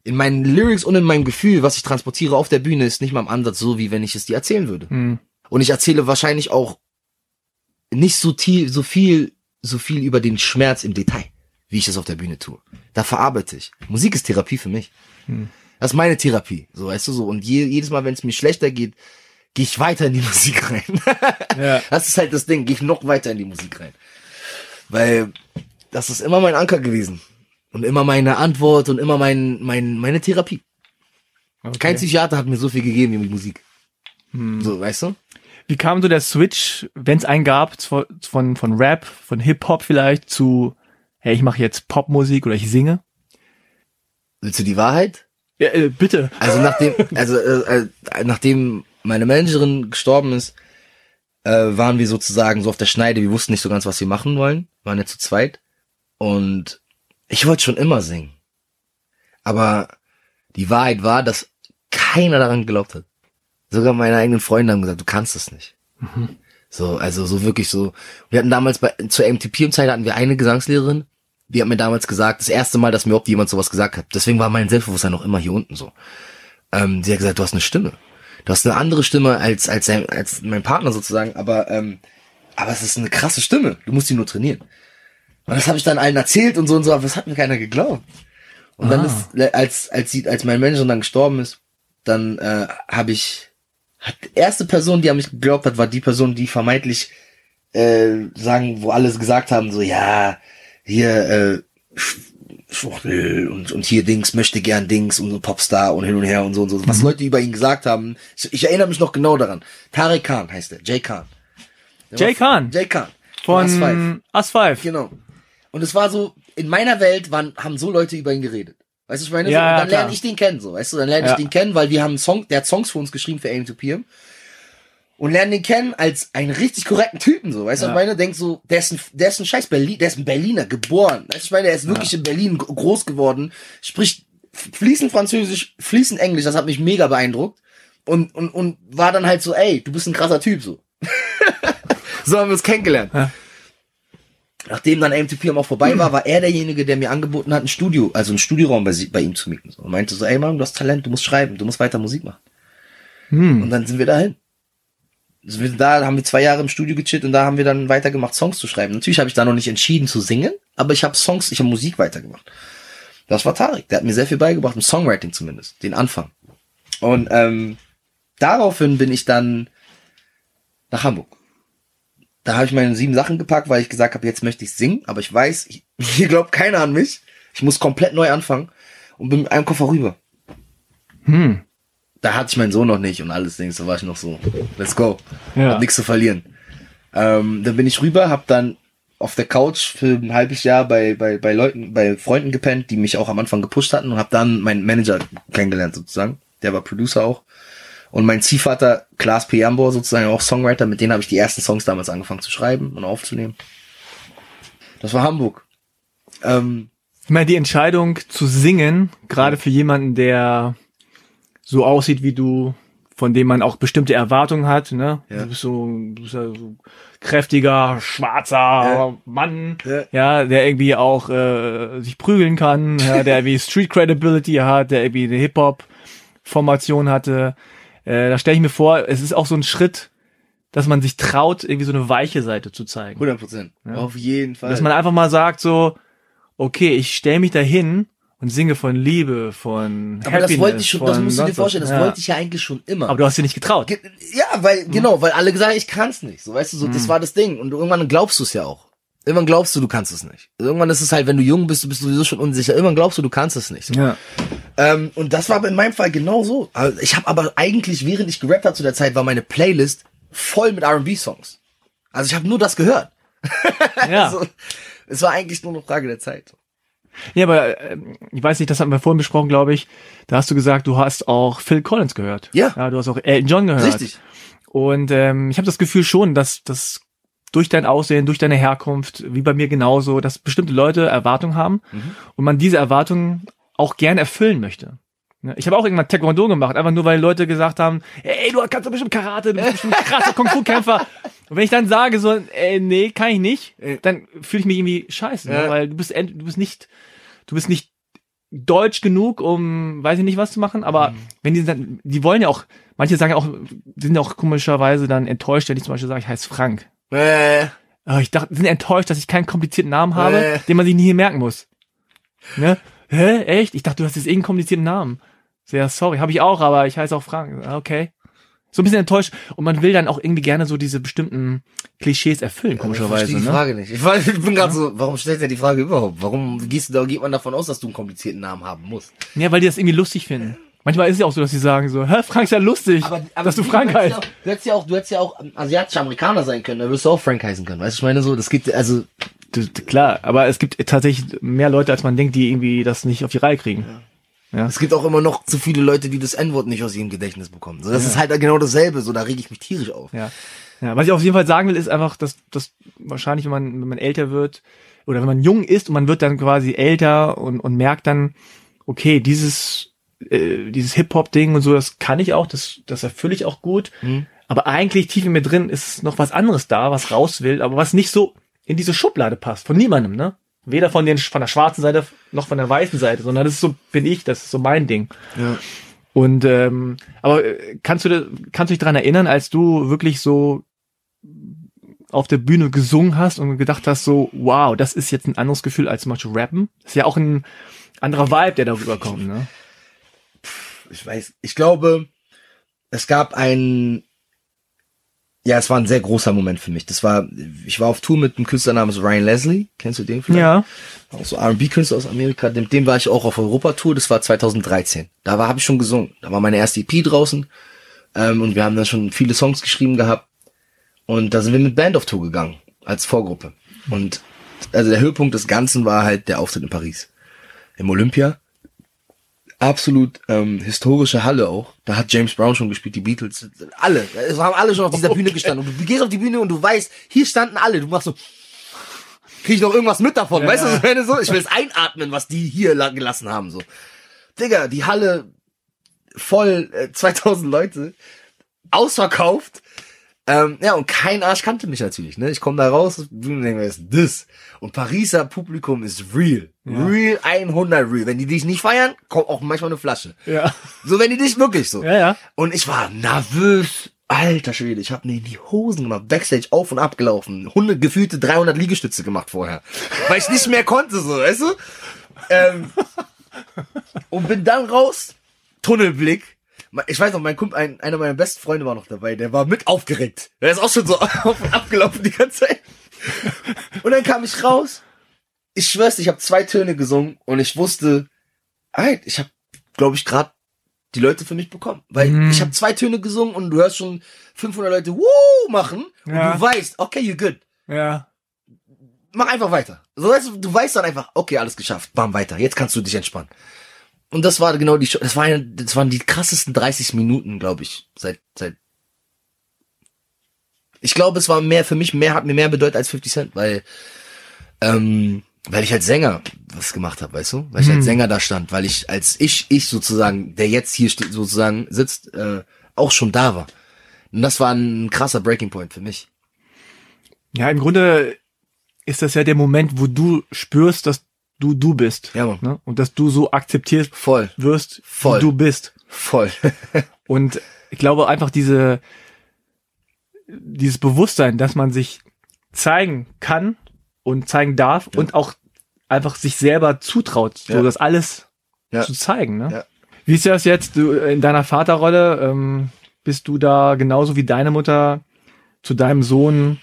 in meinen Lyrics und in meinem Gefühl, was ich transportiere auf der Bühne, ist nicht mal im Ansatz so, wie wenn ich es dir erzählen würde. Hm. Und ich erzähle wahrscheinlich auch nicht so viel, so viel, so viel über den Schmerz im Detail, wie ich das auf der Bühne tue. Da verarbeite ich. Musik ist Therapie für mich. Das ist meine Therapie, so weißt du so. Und je, jedes Mal, wenn es mir schlechter geht, gehe ich weiter in die Musik rein. Ja. Das ist halt das Ding, gehe ich noch weiter in die Musik rein. Weil das ist immer mein Anker gewesen. Und immer meine Antwort und immer mein, mein, meine Therapie. Okay. Kein Psychiater hat mir so viel gegeben wie Musik. Hm. So, weißt du? Wie kam so der Switch, wenn es einen gab, von, von, von Rap, von Hip-Hop vielleicht zu, hey, ich mache jetzt Popmusik oder ich singe? Willst du die Wahrheit? Ja, äh, bitte. Also nachdem, also äh, äh, nachdem meine Managerin gestorben ist, äh, waren wir sozusagen so auf der Schneide. Wir wussten nicht so ganz, was wir machen wollen. Wir waren ja zu zweit. Und ich wollte schon immer singen. Aber die Wahrheit war, dass keiner daran geglaubt hat. Sogar meine eigenen Freunde haben gesagt, du kannst es nicht. So, also so wirklich so. Wir hatten damals bei, zur MTP-Zeit hatten wir eine Gesangslehrerin, die hat mir damals gesagt, das erste Mal, dass mir überhaupt jemand sowas gesagt hat. Deswegen war mein Selbstbewusstsein noch immer hier unten so. Ähm, sie hat gesagt, du hast eine Stimme. Du hast eine andere Stimme als, als, als mein Partner sozusagen, aber, ähm, aber es ist eine krasse Stimme. Du musst die nur trainieren. Und das habe ich dann allen erzählt und so und so, aber das hat mir keiner geglaubt. Und dann Ah. ist, als, als sie, als mein Manager dann gestorben ist, dann äh, habe ich, hat die erste Person, die an mich geglaubt hat, war die Person, die vermeintlich äh, sagen, wo alles gesagt haben, so ja, hier äh, Sch- Schwuchtel und und hier Dings möchte gern Dings und so Popstar und hin und her und so und so. Was Leute über ihn gesagt haben, ich, ich erinnere mich noch genau daran. Tarek Khan heißt er, Jay Khan. Der Jay Khan? Jay Khan Von As5. As5. Genau. Und es war so, in meiner Welt waren, haben so Leute über ihn geredet. Weißt du, ich meine, Ja, so, ja, dann klar. lerne ich den kennen, so, weißt du, dann lerne Ja. ich den kennen, weil wir haben einen Song, der hat Songs für uns geschrieben für Aim to PM. Und lernen den kennen als einen richtig korrekten Typen, so, weißt du, Ja. ich meine, denk so, der ist ein, der ist ein scheiß Berlin, der ist ein Berliner, geboren. Weißt du, ich meine, der ist wirklich in Berlin groß geworden, spricht fließend Französisch, fließend Englisch, das hat mich mega beeindruckt. Und, und, und war dann halt so, ey, du bist ein krasser Typ, so. so haben wir uns kennengelernt. Ja. Nachdem dann MTP auch vorbei war, war er derjenige, der mir angeboten hat, ein Studio, also einen Studioraum bei, bei ihm zu mieten. So. Und meinte so, ey Mann, du hast Talent, du musst schreiben, du musst weiter Musik machen. Hm. Und dann sind wir dahin. Also da haben wir zwei Jahre im Studio gechillt und da haben wir dann weitergemacht, Songs zu schreiben. Natürlich habe ich da noch nicht entschieden zu singen, aber ich habe Songs, ich habe Musik weitergemacht. Das war Tarek, der hat mir sehr viel beigebracht, im Songwriting zumindest, den Anfang. Und ähm, daraufhin bin ich dann nach Hamburg. Da habe ich meine sieben Sachen gepackt, weil ich gesagt habe, jetzt möchte ich singen, aber ich weiß, ich, hier glaubt keiner an mich. Ich muss komplett neu anfangen und bin mit einem Koffer rüber. Hm. Da hatte ich meinen Sohn noch nicht und alles Ding, so war ich noch so, let's go. Ja. Hab nichts zu verlieren. Ähm, dann bin ich rüber, hab dann auf der Couch für ein halbes Jahr bei, bei, bei Leuten, bei Freunden gepennt, die mich auch am Anfang gepusht hatten und hab dann meinen Manager kennengelernt sozusagen. Der war Producer auch. Und mein Ziehvater, Klaas P. Jambor, sozusagen auch Songwriter, mit denen habe ich die ersten Songs damals angefangen zu schreiben und aufzunehmen. Das war Hamburg. Ähm, Ich meine, die Entscheidung zu singen, gerade für jemanden, der so aussieht wie du, von dem man auch bestimmte Erwartungen hat, ne? Ja. Du bist so, du bist ja so kräftiger, schwarzer Ja. Mann, Ja. ja, der irgendwie auch äh, sich prügeln kann, ja, der irgendwie Street Credibility hat, der irgendwie eine Hip-Hop-Formation hatte. Äh, da stelle ich mir vor, es ist auch so ein Schritt, dass man sich traut, irgendwie so eine weiche Seite zu zeigen. 100 Prozent. Auf jeden Fall. Dass man einfach mal sagt so, okay, ich stelle mich dahin und singe von Liebe, von Aber das Happiness, wollte ich schon, das musst du dir vorstellen, das ja. wollte ich ja eigentlich schon immer. Aber du hast dir nicht getraut. Ge- Ja, weil, genau, weil alle gesagt haben, ich kann's nicht. So, weißt du, so, Mhm. das war das Ding. Und irgendwann glaubst du es ja auch. Irgendwann glaubst du, du kannst es nicht. Irgendwann ist es halt, wenn du jung bist, du bist sowieso schon unsicher. Irgendwann glaubst du, du kannst es nicht. So. Ja. Ähm, und das war aber in meinem Fall genau so. Also Ich habe aber eigentlich, während ich gerappt habe zu der Zeit, war meine Playlist voll mit R&B-Songs. Also ich habe nur das gehört. Ja. Also, es war eigentlich nur eine Frage der Zeit. Ja, aber ähm, ich weiß nicht, das hatten wir vorhin besprochen, glaube ich. Da hast du gesagt, du hast auch Phil Collins gehört. Ja. Ja, du hast auch Elton John gehört. Richtig. Und ähm, ich habe das Gefühl schon, dass das durch dein Aussehen, durch deine Herkunft, wie bei mir genauso, dass bestimmte Leute Erwartungen haben Mhm. und man diese Erwartungen auch gern erfüllen möchte. Ne, Ich habe auch irgendwann Taekwondo gemacht, einfach nur weil Leute gesagt haben, ey, du kannst doch bestimmt Karate, du bist bestimmt krasser Kung-Fu-Kämpfer. Und wenn ich dann sage so, ey, nee, kann ich nicht, dann fühle ich mich irgendwie scheiße, Ja. ne? weil du bist, du bist nicht, du bist nicht deutsch genug, um, weiß ich nicht, was zu machen, aber wenn die dann, die wollen ja auch, manche sagen ja auch, sind ja auch komischerweise dann enttäuscht, wenn ich zum Beispiel sage, ich heiße Frank. Äh, Aber ich dachte, sind enttäuscht, dass ich keinen komplizierten Namen habe, Äh. den man sich nie merken muss. Ne? Hä? Echt? Ich dachte, du hast jetzt irgendeinen komplizierten Namen. Sehr sorry, habe ich auch, aber ich heiße auch Frank. Ah, Okay. So ein bisschen enttäuscht und man will dann auch irgendwie gerne so diese bestimmten Klischees erfüllen, ich komischerweise. verstehe die Ne? Frage nicht. Ich, war, ich bin gerade so, warum stellt er die Frage überhaupt? Warum gehst du da, geht man davon aus, dass du einen komplizierten Namen haben musst? Ja, weil die das irgendwie lustig finden. Manchmal ist es ja auch so, dass sie sagen so, hä, Frank ist ja lustig, dass du Frank ja heißt. du hättest ja auch, du hättest ja auch asiatischer Amerikaner sein können, da wirst du auch Frank heißen können. Weißt du, ich meine so, das gibt, also, Klar, aber es gibt tatsächlich mehr Leute, als man denkt, die irgendwie das nicht auf die Reihe kriegen. Es gibt auch immer noch zu viele Leute, die das N-Wort nicht aus ihrem Gedächtnis bekommen. So, das ist halt genau dasselbe, so, da rege ich mich tierisch auf. Ja. ja. Was ich auf jeden Fall sagen will, ist einfach, dass, dass wahrscheinlich, wenn man, wenn man älter wird, oder wenn man jung ist und man wird dann quasi älter und, und merkt dann, okay, dieses, äh, dieses Hip-Hop-Ding und so, das kann ich auch, das, das erfülle ich auch gut. Aber eigentlich tief in mir drin ist noch was anderes da, was raus will, aber was nicht so in diese Schublade passt, von niemandem, ne? Weder von den, von der schwarzen Seite noch von der weißen Seite, sondern das ist so, bin ich, das ist so mein Ding. Ja. Und ähm, aber äh, kannst du kannst du dich daran erinnern, als du wirklich so auf der Bühne gesungen hast und gedacht hast, so, wow, das ist jetzt ein anderes Gefühl als zum Beispiel Rappen? ist ja auch ein anderer Vibe, der darüber kommt, ne? Ich weiß, ich glaube, es gab ein, ja, es war ein sehr großer Moment für mich. Das war, ich war auf Tour mit einem Künstler namens Ryan Leslie. Kennst du den vielleicht? Ja. Auch so R&B-Künstler aus Amerika. Mit dem war ich auch auf Europatour. Das war 2013. Da war, habe ich schon gesungen. Da war meine erste EP draußen. Ähm, und wir haben dann schon viele Songs geschrieben gehabt. Und da sind wir mit Band auf Tour gegangen. Als Vorgruppe. Und also der Höhepunkt des Ganzen war halt der Auftritt in Paris. Im Olympia. Absolut ähm, historische Halle auch. Da hat James Brown schon gespielt, die Beatles, alle. Es haben alle schon auf dieser Bühne gestanden. Und du gehst auf die Bühne und du weißt, hier standen alle. Du machst so, krieg ich noch irgendwas mit davon, weißt du? Wenn so, ich will es einatmen, was die hier la- gelassen haben, so. Digga, die Halle voll, äh, 2000 Leute, ausverkauft. Ähm, ja, und kein Arsch kannte mich natürlich, ne? Ich komme da raus und denke, mir, was ist das? Und Pariser Publikum ist real. Real 100 real. Wenn die dich nicht feiern, kommt auch manchmal eine Flasche. Ja. So, wenn die dich wirklich so. Ja, ja. Und ich war nervös. Alter Schwede, ich habe mir in die Hosen gemacht, Backstage auf und ab gelaufen, Hunde gefühlte 300 Liegestütze gemacht vorher, weil ich nicht mehr konnte, so, weißt du? Ähm, und bin dann raus, Tunnelblick. Ich weiß noch, mein Kumpel, ein, einer meiner besten Freunde war noch dabei, der war mit aufgeregt. Der ist auch schon so auf und ab gelaufen die ganze Zeit. Und dann kam ich raus. Ich schwör's, ich habe zwei Töne gesungen und ich wusste, ey, ich habe, glaube ich, gerade die Leute für mich bekommen. Weil Mhm. ich habe zwei Töne gesungen und du hörst schon 500 Leute Woo machen und Ja. du weißt, okay, you're good. Ja. Mach einfach weiter. So weißt du, du weißt dann einfach, okay, alles geschafft, bam, weiter. Jetzt kannst du dich entspannen. Und das war genau die, das war das waren die krassesten 30 Minuten, glaube ich, seit, seit. Ich glaube, es war mehr, für mich mehr, hat mir mehr bedeutet als 50 Cent, weil, ähm, weil ich als Sänger was gemacht habe, weißt du? Weil ich als Sänger da stand, weil ich als ich, ich sozusagen, der jetzt hier steht, sozusagen sitzt, äh, auch schon da war. Und das war ein krasser Breaking Point für mich. Ja, im Grunde ist das ja der Moment, wo du spürst, dass du du bist. Ja. Ne? Und dass du so akzeptiert Voll. wirst, Voll. wie du bist. Voll. Und ich glaube einfach diese, dieses Bewusstsein, dass man sich zeigen kann und zeigen darf und auch einfach sich selber zutraut, so Ja. dass alles Ja. zu zeigen. Ne? Ja. Wie ist das jetzt du, in deiner Vaterrolle? Ähm, bist du da genauso wie deine Mutter zu deinem Sohn?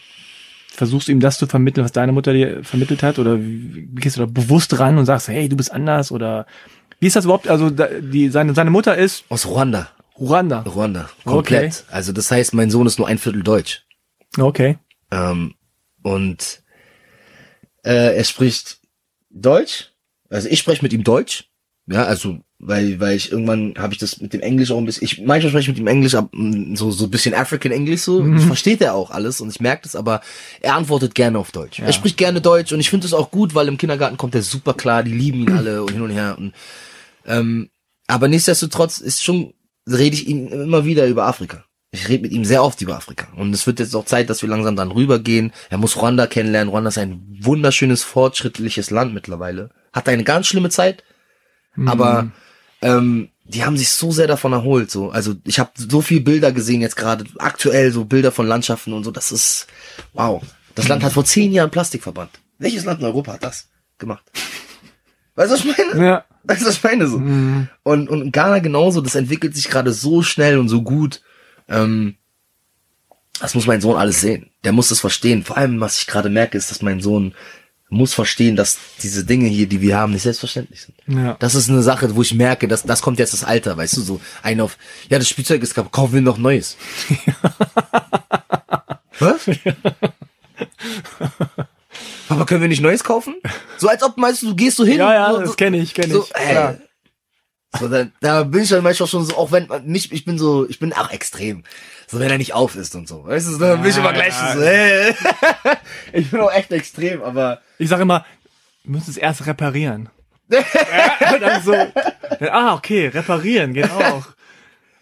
Versuchst du ihm das zu vermitteln, was deine Mutter dir vermittelt hat? Oder wie, gehst du da bewusst ran und sagst, hey, du bist anders? Oder wie ist das überhaupt? Also die, seine, seine Mutter ist Aus Ruanda. Ruanda. Ruanda. Komplett. Also das heißt, mein Sohn ist nur ein Viertel Deutsch. Okay. Ähm, und äh, er spricht Deutsch. Also ich spreche mit ihm Deutsch. Ja, also weil weil ich irgendwann habe ich das mit dem Englisch auch ein bisschen. Ich manchmal spreche ich mit ihm Englisch, ab, so so ein bisschen African English so. Mhm. Versteht er auch alles und ich merke das, aber er antwortet gerne auf Deutsch. Er spricht gerne Deutsch und ich finde das auch gut, weil im Kindergarten kommt er super klar. Die lieben ihn alle und hin und her und ähm, aber nichtsdestotrotz ist schon rede ich ihm immer wieder über Afrika. Ich rede mit ihm sehr oft über Afrika. Und es wird jetzt auch Zeit, dass wir langsam dann rübergehen. Er muss Ruanda kennenlernen. Ruanda ist ein wunderschönes, fortschrittliches Land mittlerweile. Hat eine ganz schlimme Zeit, aber ähm, die haben sich so sehr davon erholt. So, also ich habe so viel Bilder gesehen jetzt gerade aktuell, so Bilder von Landschaften und so. Das ist wow. Das Land hat vor zehn Jahren Plastik verbannt. Welches Land in Europa hat das gemacht? Weißt du, was ich meine? Ja. Weißt du, was ich meine? So. Und, und Ghana genauso, das entwickelt sich gerade so schnell und so gut. Ähm, das muss mein Sohn alles sehen. Der muss das verstehen. Vor allem, was ich gerade merke, ist, dass mein Sohn muss verstehen, dass diese Dinge hier, die wir haben, nicht selbstverständlich sind. Ja. Das ist eine Sache, wo ich merke, dass das kommt jetzt das Alter, weißt du, so ein auf, ja, das Spielzeug ist kaputt, kaufen wir noch Neues. Was? Papa, können wir nicht Neues kaufen? So als ob, meinst du, du gehst so hin. Ja, ja, so, das kenne ich, kenne so, ich. ey. Klar. So, da, da bin ich dann manchmal schon so, auch wenn mich, ich bin so, ich bin auch extrem. So, wenn er nicht auf ist und so. Weißt du, dann bin ich immer gleich ja. so, ey. Ich bin auch echt extrem, aber. Ich sage immer, wir müssen es erst reparieren. ja, dann so, dann, ah, okay, reparieren geht auch.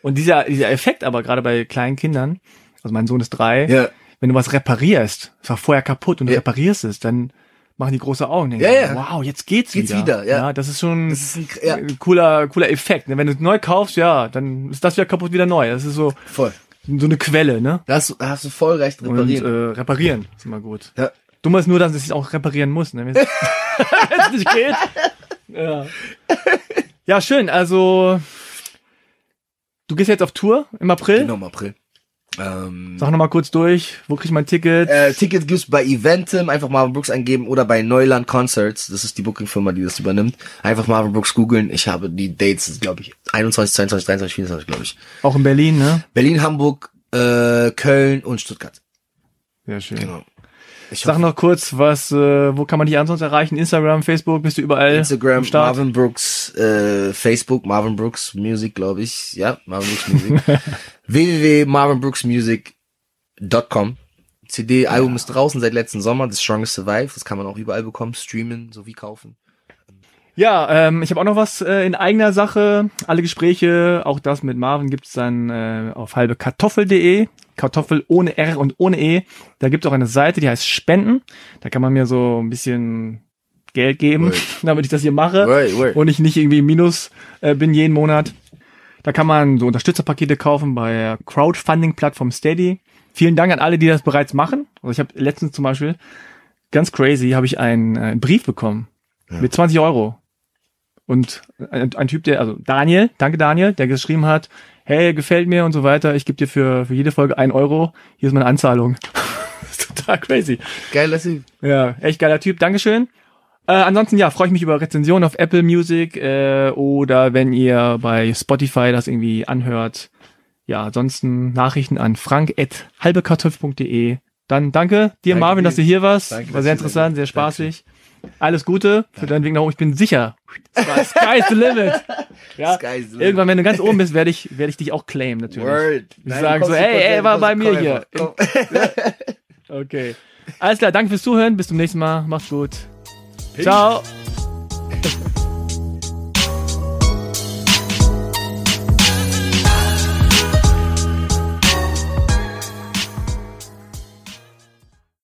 Und dieser, dieser Effekt aber gerade bei kleinen Kindern, also mein Sohn ist drei, Ja. wenn du was reparierst, es war vorher kaputt und du Ja. reparierst es, dann machen die große Augen. Denken, Ja, ja. Wow, jetzt geht's, Geht's wieder. wieder, ja. das ist schon Das ist ein, ja, cooler, cooler Effekt. Wenn du es neu kaufst, ja, dann ist das wieder kaputt, wieder neu. Das ist so, voll. So eine Quelle, ne? Da hast du, da hast du voll recht, Und reparieren. äh, reparieren ist immer gut. ja. Dumm ist nur, dass ich es auch reparieren muss, ne? Wenn es nicht geht. Ja. ja, schön. Also, du gehst jetzt auf Tour im April. Genau, im April. Ähm, Sag noch mal kurz durch. Wo krieg ich mein Ticket? äh, Ticket gibt's bei Eventim, einfach Marvin Brooks eingeben oder bei Neuland Concerts, das ist die Bookingfirma, die das übernimmt. Einfach Marvin Brooks googeln. Ich habe die Dates, glaube ich, 21, 22, 23, 24, glaube ich. auch in Berlin, ne? Berlin, Hamburg, äh, Köln und Stuttgart. Sehr schön. Genau. Ich Sag noch kurz, was, äh, wo kann man dich ansonsten erreichen? Instagram, Facebook, bist du überall Instagram? Marvin Brooks, äh, Facebook, Marvin Brooks Music, glaube ich. Ja, Marvin Brooks Music. www.marvinbrooksmusic.com CD-Album ist draußen seit letzten Sommer, The Strongest Survive. Das kann man auch überall bekommen, streamen sowie kaufen. Ja, ähm, ich habe auch noch was äh, in eigener Sache. Alle Gespräche, auch das mit Marvin gibt's dann äh, auf halbekartoffel.de. Kartoffel ohne R und ohne E. Da gibt's auch eine Seite, die heißt Spenden. Da kann man mir so ein bisschen Geld geben, Word. damit ich das hier mache Word, word. und ich nicht irgendwie im Minus äh, bin jeden Monat. Da kann man so Unterstützerpakete kaufen bei Crowdfunding-Plattform Steady. Vielen Dank an alle, die das bereits machen. Also ich habe letztens zum Beispiel, ganz crazy, habe ich einen, äh, einen Brief bekommen mit 20 Euro. Und ein, ein Typ, der, also Daniel, danke Daniel, der geschrieben hat, hey, gefällt mir und so weiter, ich gebe dir für, für jede Folge ein Euro, hier ist meine Anzahlung. total crazy. Geil, dass sie. Ja, echt geiler Typ, Dankeschön. Äh, ansonsten, ja, freue ich mich über Rezensionen auf Apple Music äh, oder wenn ihr bei Spotify das irgendwie anhört. Ja, ansonsten Nachrichten an frank.halbekartoffel.de. Dann danke dir, Danke Marvin, dir. dass du hier warst. Danke, War sehr interessant, sehr spaßig. Alles Gute für deinen Weg nach oben. Ich bin sicher. Sky- Sky's the limit. Ja, Sky's the limit. irgendwann, wenn du ganz oben bist, werde ich, werde ich dich auch claimen, natürlich. Word. Ich sage so, hey, ey, war bei mir hier. Okay. Alles klar, danke fürs Zuhören. Bis zum nächsten Mal. Macht's gut. Ciao.